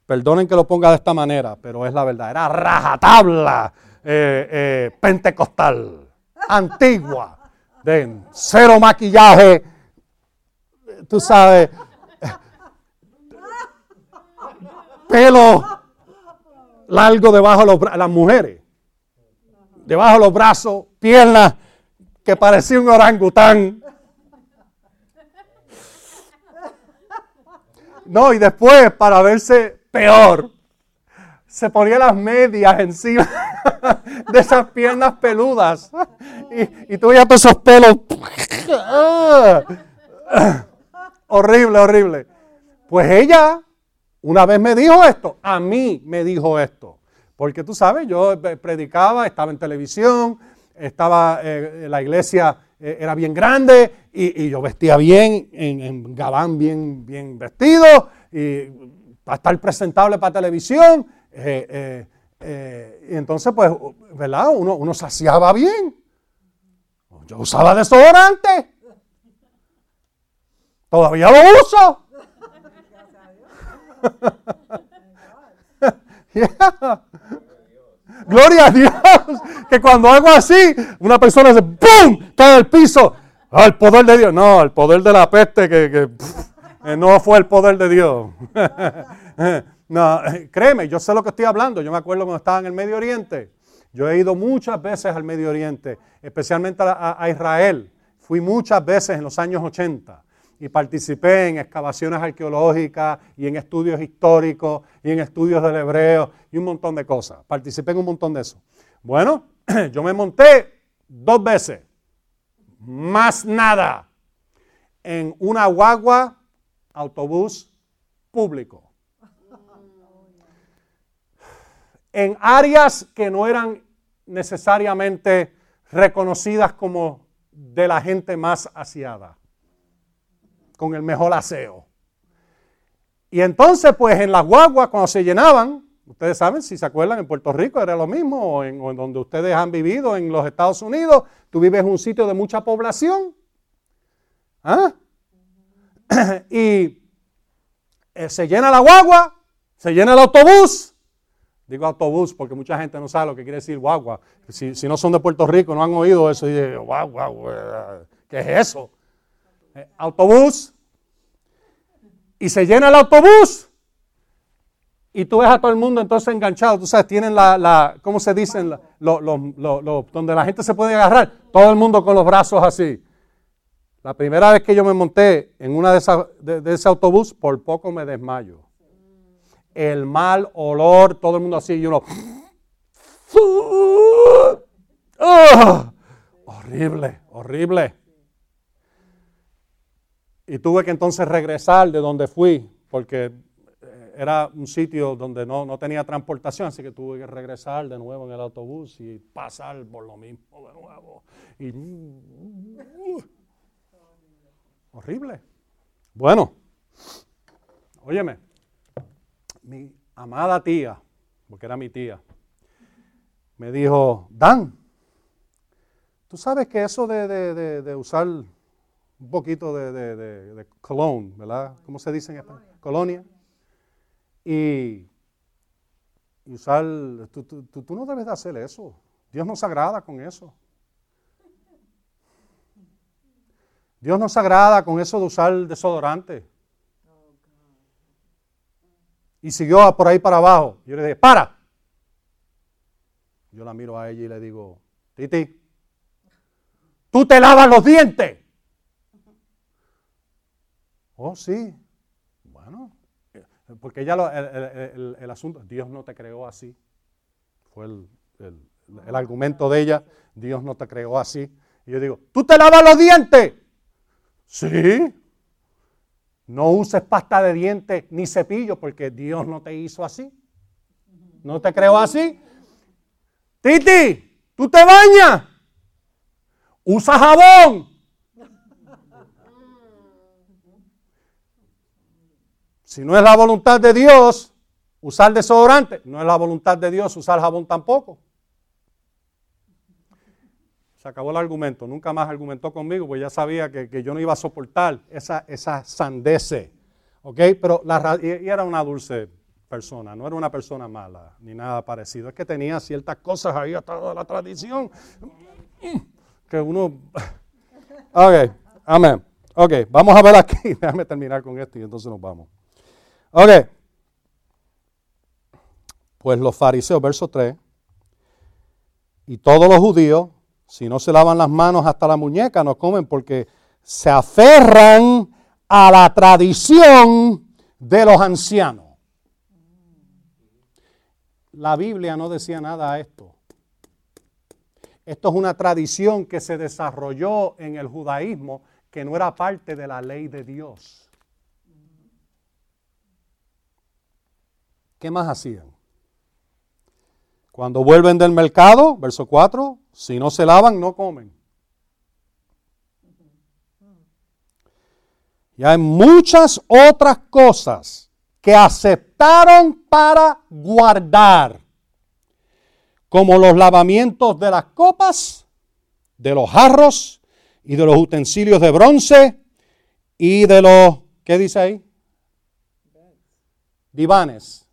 perdonen que lo ponga de esta manera, pero es la verdad, era rajatabla eh, eh, pentecostal, antigua, de cero maquillaje, tú sabes, pelo largo debajo de las mujeres, debajo de los brazos, piernas que parecía un orangután. No, y después, para verse peor, se ponía las medias encima de esas piernas peludas. Y, y tú veías todos esos pelos. horrible, horrible. Pues ella una vez me dijo esto, a mí me dijo esto. Porque tú sabes, yo predicaba, estaba en televisión, estaba, eh, la iglesia eh, era bien grande y, yo vestía bien, en, gabán bien, bien vestido, y para estar presentable para televisión. Eh, y entonces, pues, ¿verdad? Uno, uno saciaba bien. Yo usaba desodorante. Todavía lo uso. Gloria a Dios. Que cuando hago así, una persona se ¡pum! cae al piso. Ah, el poder de Dios. No, el poder de la peste que, eh, no fue el poder de Dios. no, créeme, yo sé lo que estoy hablando. Yo me acuerdo cuando estaba en el Medio Oriente. Yo he ido muchas veces al Medio Oriente, especialmente a Israel. Fui muchas veces en los años 80 y participé en excavaciones arqueológicas y en estudios históricos y en estudios del hebreo y un montón de cosas. Participé en un montón de eso. Bueno, yo me monté dos veces, más nada, en una guagua autobús público. En áreas que no eran necesariamente reconocidas como de la gente más asiada con el mejor aseo. Y entonces, pues en las guaguas, cuando se llenaban, ustedes saben, si se acuerdan, en Puerto Rico era lo mismo, o en, donde ustedes han vivido, en los Estados Unidos, tú vives en un sitio de mucha población. ¿Ah? y eh, se llena la guagua, se llena el autobús. Digo autobús porque mucha gente no sabe lo que quiere decir guagua. Si, no son de Puerto Rico, no han oído eso, y dicen, guagua, ¿qué es eso? Eh, autobús, y se llena el autobús, y tú ves a todo el mundo entonces enganchado, tú sabes, tienen la, la ¿cómo se dicen? donde la gente se puede agarrar, todo el mundo con los brazos así. La primera vez que yo me monté en una de, esas, de, ese autobús, por poco me desmayo. El mal olor, todo el mundo así, y uno... ¡Ah! Horrible, horrible. Y tuve que entonces regresar de donde fui, porque eh, era un sitio donde no, tenía transportación, así que tuve que regresar de nuevo en el autobús y pasar por lo mismo de nuevo. Y, horrible. Bueno, óyeme, mi amada tía, porque era mi tía, me dijo, Dan, tú sabes que eso de, de usar un poquito de, de, de, cologne, ¿verdad? ¿Cómo se dice en español? Colonia. Y, usar, tú, tú, no debes de hacer eso. Dios nos agrada con eso. Dios nos agrada con eso de usar desodorante. Y siguió por ahí para abajo. Yo le dije, para. Yo la miro a ella y le digo, Titi, tú te lavas los dientes. Oh, sí. Bueno, porque ya lo- el, el- el- el asunto, Dios no te creó así. Fue el, el- el argumento de ella, Dios no te creó así. Y yo digo, ¿tú te lavas los dientes? Sí. No uses pasta de dientes ni cepillo porque Dios no te hizo así. No te creó así. Titi, ¿tú te bañas? Usa jabón. Si no es la voluntad de Dios usar desodorante, no es la voluntad de Dios usar jabón tampoco. Acabó el argumento, nunca más argumentó conmigo, pues ya sabía que, que yo no iba a soportar esa, esa sandece. ¿Ok? Pero la, y, era una dulce persona, no era una persona mala, ni nada parecido. Es que tenía ciertas cosas ahí hasta la tradición que uno... Ok, amén. Ok, vamos a ver aquí. Déjame terminar con esto y entonces nos vamos. Ok. Pues los fariseos, verso 3, y todos los judíos, si no se lavan las manos hasta la muñeca, no comen porque se aferran a la tradición de los ancianos. La Biblia no decía nada a esto. Esto es una tradición que se desarrolló en el judaísmo que no era parte de la ley de Dios. ¿Qué más hacían? Cuando vuelven del mercado, verso 4, si no se lavan, no comen. Y hay muchas otras cosas que aceptaron para guardar, como los lavamientos de las copas, de los jarros y de los utensilios de bronce y de los, ¿qué dice ahí? Divanes.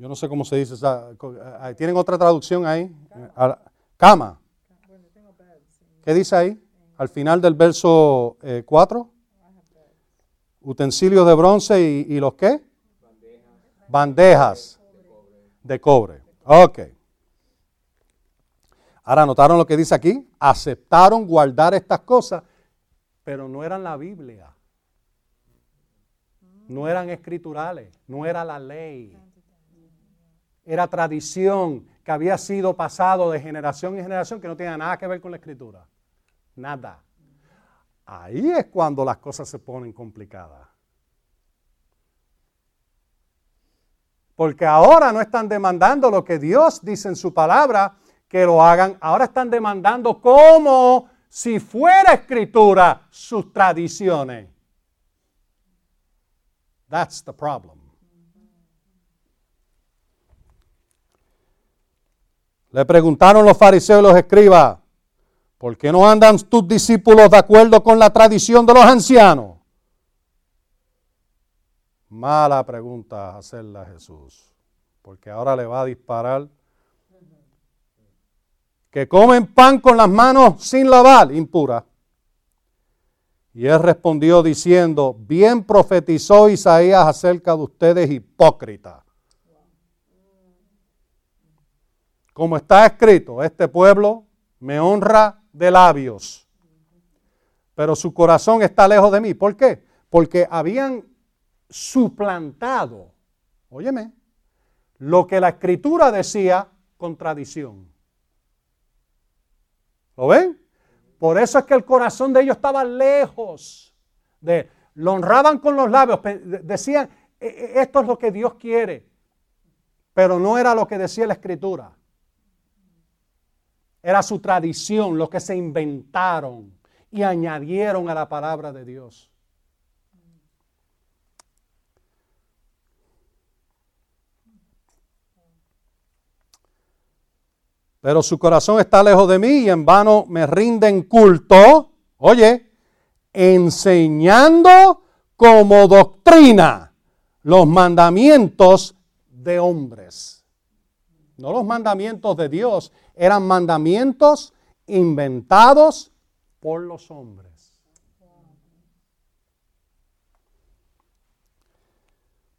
Yo no sé cómo se dice co- ah, ¿Tienen otra traducción ahí? Ah, Cama. ¿Qué dice ahí? Al final del verso 4. Utensilios de bronce y, y los qué? Bandejas de cobre. Ok. Ahora, ¿notaron lo que dice aquí? Aceptaron guardar estas cosas, pero no eran la Biblia. No eran escriturales, no era la ley era tradición que había sido pasado de generación en generación que no tenía nada que ver con la escritura. Nada. Ahí es cuando las cosas se ponen complicadas. Porque ahora no están demandando lo que Dios dice en su palabra que lo hagan, ahora están demandando como si fuera escritura sus tradiciones. That's the problem. Le preguntaron los fariseos y los escribas, ¿por qué no andan tus discípulos de acuerdo con la tradición de los ancianos? Mala pregunta hacerla a Jesús, porque ahora le va a disparar. Que comen pan con las manos sin lavar, impura. Y él respondió diciendo, bien profetizó Isaías acerca de ustedes hipócritas. Como está escrito, este pueblo me honra de labios, pero su corazón está lejos de mí. ¿Por qué? Porque habían suplantado, óyeme, lo que la escritura decía con tradición. ¿Lo ven? Por eso es que el corazón de ellos estaba lejos de, lo honraban con los labios, decían, "E- e- esto es lo que Dios quiere, pero no era lo que decía la escritura. Era su tradición, lo que se inventaron y añadieron a la palabra de Dios. Pero su corazón está lejos de mí y en vano me rinden culto. Oye, enseñando como doctrina los mandamientos de hombres. No los mandamientos de Dios, eran mandamientos inventados por los hombres.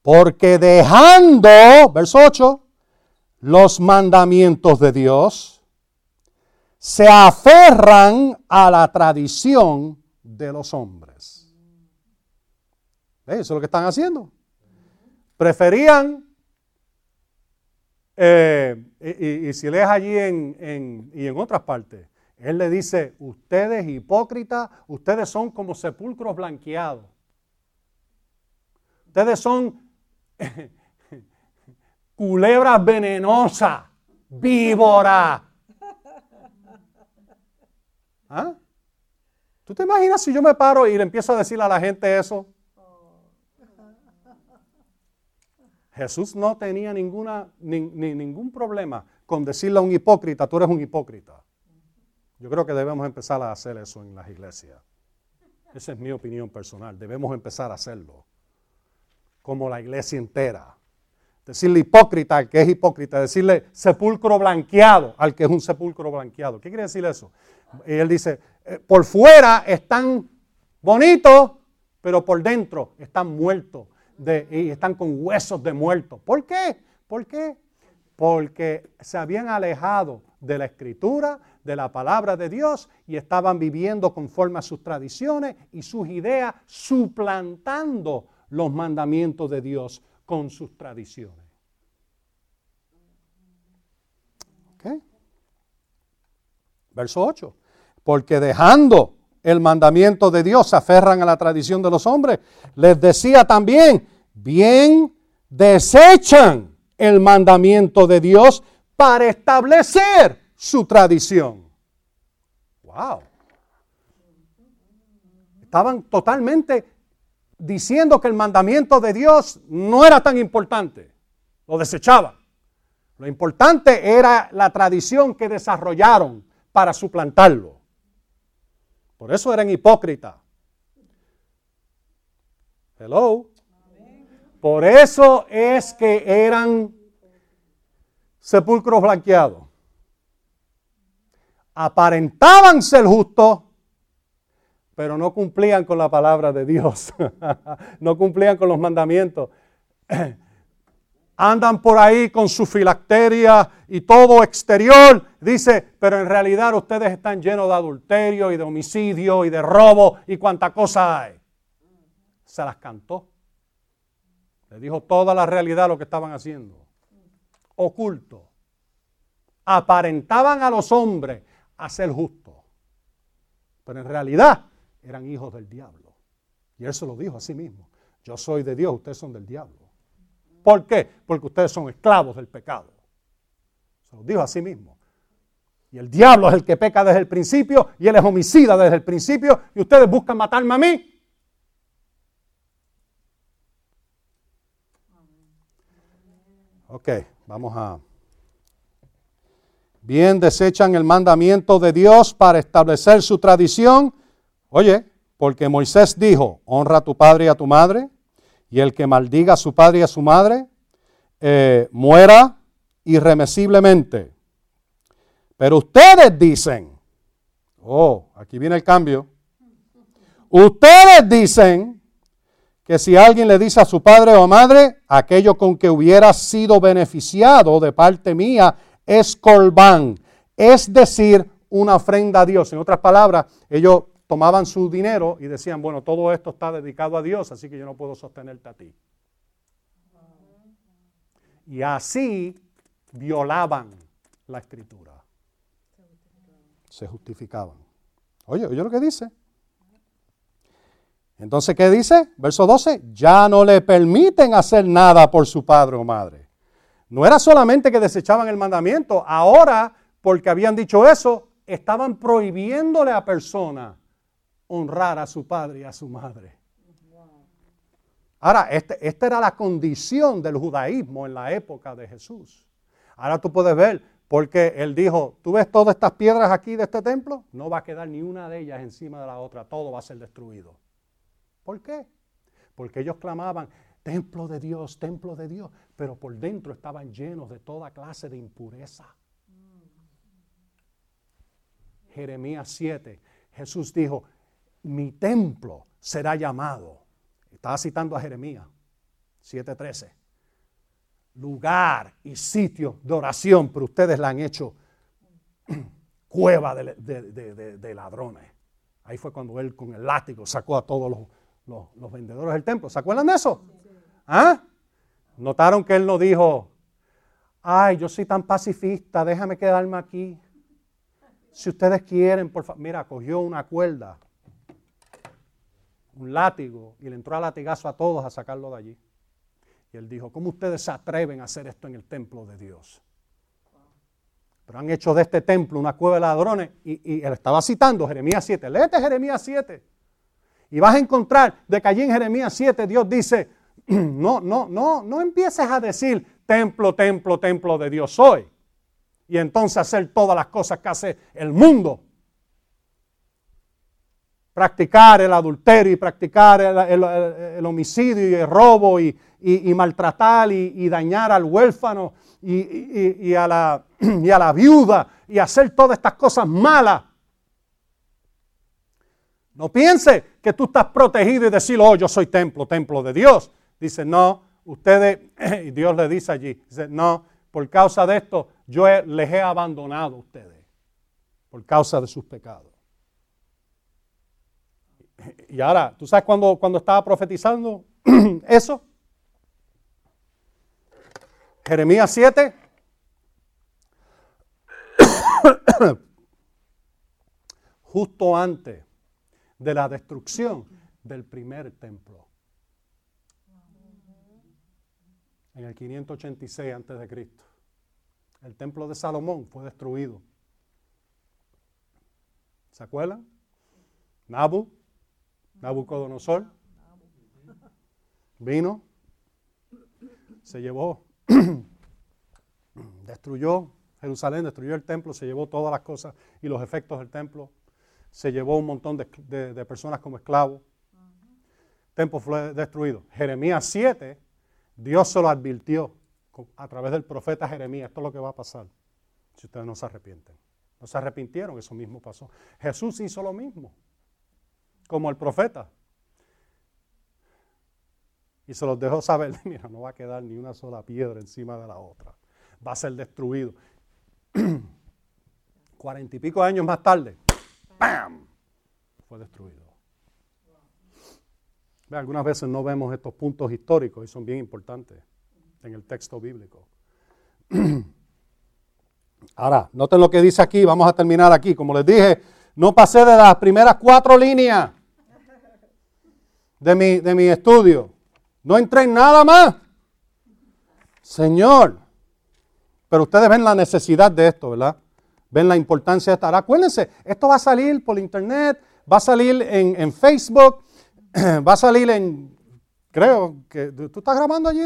Porque dejando, verso 8, los mandamientos de Dios, se aferran a la tradición de los hombres. Eso es lo que están haciendo. Preferían, eh, y, si lees allí en, y en otras partes, él le dice, ustedes hipócritas, ustedes son como sepulcros blanqueados. Ustedes son culebras venenosas, víboras. ¿Ah? ¿Tú te imaginas si yo me paro y le empiezo a decir a la gente eso? Jesús no tenía ningún problema con decirle a un hipócrita, tú eres un hipócrita. Yo creo que debemos empezar a hacer eso en las iglesias. Esa es mi opinión personal. Debemos empezar a hacerlo. Como la iglesia entera. Decirle hipócrita al que es hipócrita. Decirle sepulcro blanqueado al que es un sepulcro blanqueado. ¿Qué quiere decir eso? Y él dice, eh, por fuera están bonitos, pero por dentro están muertos y están con huesos de muertos. ¿Por qué? ¿Por qué? Porque se habían alejado de la escritura, de la palabra de Dios y estaban viviendo conforme a sus tradiciones y sus ideas, suplantando los mandamientos de Dios con sus tradiciones. Verso 8. Porque dejando el mandamiento de Dios se aferran a la tradición de los hombres. Les decía también, bien desechan el mandamiento de Dios para establecer su tradición. ¡Wow! Estaban totalmente diciendo que el mandamiento de Dios no era tan importante. Lo desechaban. Lo importante era la tradición que desarrollaron para suplantarlo. Por eso eran hipócritas. Hello. Por eso es que eran sepulcros blanqueados. Aparentaban ser justos, pero no cumplían con la palabra de Dios. no cumplían con los mandamientos. Andan por ahí con su filacteria y todo exterior. Dice, pero en realidad ustedes están llenos de adulterio y de homicidio y de robo y cuánta cosa hay. Se las cantó. Le dijo toda la realidad lo que estaban haciendo. Oculto. Aparentaban a los hombres a ser justos. Pero en realidad eran hijos del diablo. Y él se lo dijo a sí mismo. Yo soy de Dios, ustedes son del diablo. ¿Por qué? Porque ustedes son esclavos del pecado. Se lo dijo a sí mismo. Y el diablo es el que peca desde el principio y él es homicida desde el principio y ustedes buscan matarme a mí. Ok, vamos a... Bien desechan el mandamiento de Dios para establecer su tradición. Oye, porque Moisés dijo, honra a tu padre y a tu madre, y el que maldiga a su padre y a su madre, eh, muera irremisiblemente. Pero ustedes dicen, oh, aquí viene el cambio. Ustedes dicen que si alguien le dice a su padre o madre, aquello con que hubiera sido beneficiado de parte mía es colbán, es decir, una ofrenda a Dios. En otras palabras, ellos tomaban su dinero y decían, bueno, todo esto está dedicado a Dios, así que yo no puedo sostenerte a ti. Y así violaban la escritura. Se justificaban. Oye, oye lo que dice. Entonces, ¿qué dice? Verso 12, ya no le permiten hacer nada por su padre o madre. No era solamente que desechaban el mandamiento, ahora, porque habían dicho eso, estaban prohibiéndole a persona honrar a su padre y a su madre. Ahora, este, esta era la condición del judaísmo en la época de Jesús. Ahora tú puedes ver, porque él dijo, ¿tú ves todas estas piedras aquí de este templo? No va a quedar ni una de ellas encima de la otra, todo va a ser destruido. ¿Por qué? Porque ellos clamaban, templo de Dios, templo de Dios, pero por dentro estaban llenos de toda clase de impureza. Jeremías 7, Jesús dijo, mi templo será llamado. Estaba citando a Jeremías 7:13. Lugar y sitio de oración, pero ustedes la han hecho cueva de ladrones. Ahí fue cuando él con el látigo sacó a todos los los, vendedores del templo. ¿Se acuerdan de eso? ¿Ah? Notaron que él no dijo, ay, yo soy tan pacifista, déjame quedarme aquí. Si ustedes quieren, por favor, mira, cogió una cuerda, un látigo, y le entró a latigazo a todos a sacarlo de allí. Y él dijo, ¿cómo ustedes se atreven a hacer esto en el templo de Dios? Pero han hecho de este templo una cueva de ladrones. Y, él estaba citando Jeremías 7. Léete Jeremías 7. Y vas a encontrar de que allí en Jeremías 7 Dios dice, no, no, no, no empieces a decir templo, templo, templo de Dios soy. Y entonces hacer todas las cosas que hace el mundo. Practicar el adulterio y practicar el, homicidio y el robo y, maltratar y, dañar al huérfano y, a la, y a la viuda y hacer todas estas cosas malas. No piense que tú estás protegido y decir, oh, yo soy templo, templo de Dios. Dice, no, ustedes, y Dios le dice allí, dice, no, por causa de esto, yo les he abandonado a ustedes, por causa de sus pecados. Y ahora, ¿tú sabes cuando, cuando estaba profetizando eso? Jeremías 7. Justo antes de la destrucción del primer templo. En el 586 a.C. El templo de Salomón fue destruido. ¿Se acuerdan? Nabu, Nabucodonosor, vino, se llevó, destruyó Jerusalén, destruyó el templo, se llevó todas las cosas y los efectos del templo se llevó un montón de, personas como esclavos. Templo fue destruido. Jeremías 7, Dios se lo advirtió a través del profeta Jeremías. Esto es lo que va a pasar si ustedes no se arrepienten. No se arrepintieron, eso mismo pasó. Jesús hizo lo mismo, como el profeta. Y se los dejó saber, mira, no va a quedar ni una sola piedra encima de la otra. Va a ser destruido. Cuarenta y pico años más tarde, ¡Bam! Fue destruido. Algunas veces no vemos estos puntos históricos y son bien importantes en el texto bíblico. Ahora, noten lo que dice aquí, vamos a terminar aquí. Como les dije, no pasé de las primeras cuatro líneas de mi, de mi estudio. No entré en nada más. Señor, pero ustedes ven la necesidad de esto, ¿verdad? Ven la importancia de estar. Acuérdense, esto va a salir por internet, va a salir en, Facebook, va a salir en, creo que tú estás grabando allí,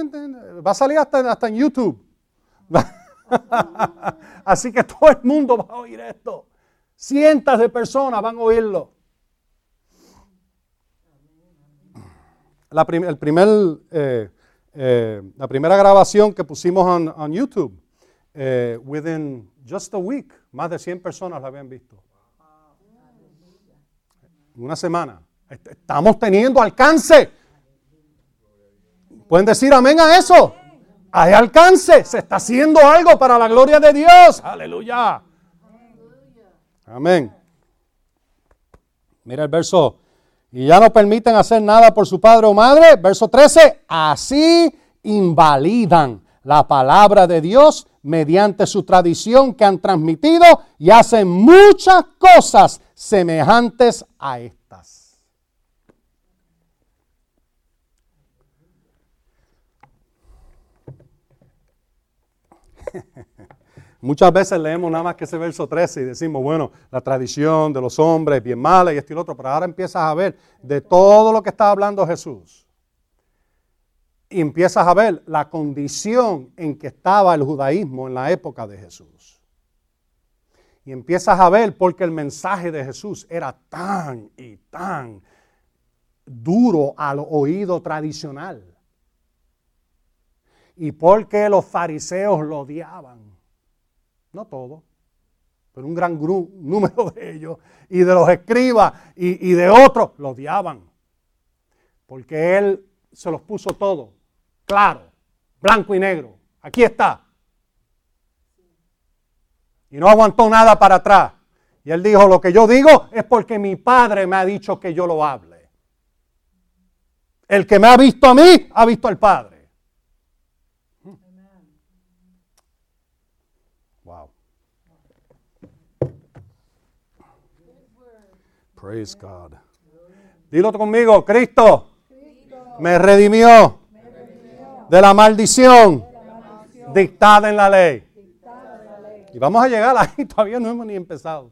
va a salir hasta, hasta en YouTube. Así que todo el mundo va a oír esto. Cientos de personas van a oírlo. La, el primer, eh, eh, la primera grabación que pusimos en YouTube, eh, within just a week, más de 100 personas la habían visto. Una semana. Estamos teniendo alcance. ¿Pueden decir amén a eso? Hay alcance. Se está haciendo algo para la gloria de Dios. Aleluya. Amén. Mira el verso. Y ya no permiten hacer nada por su padre o madre. Verso 13. Así invalidan la palabra de Dios mediante su tradición que han transmitido y hacen muchas cosas semejantes a estas. Muchas veces leemos nada más que ese verso 13 y decimos, bueno, la tradición de los hombres bien mala y esto y lo otro, pero ahora empiezas a ver de todo lo que está hablando Jesús y empiezas a ver la condición en que estaba el judaísmo en la época de Jesús. Y empiezas a ver porque el mensaje de Jesús era tan y tan duro al oído tradicional. Y porque los fariseos lo odiaban. No todos, pero un gran número de ellos. Y de los escribas y, y de otros lo odiaban. Porque él se los puso todo claro, blanco y negro. Aquí está. Y no aguantó nada para atrás. Y él dijo, lo que yo digo es porque mi padre me ha dicho que yo lo hable. El que me ha visto a mí, ha visto al Padre. Wow. Praise God. Dilo conmigo, Cristo me redimió de la maldición dictada en la ley. Y vamos a llegar ahí, todavía no hemos ni empezado.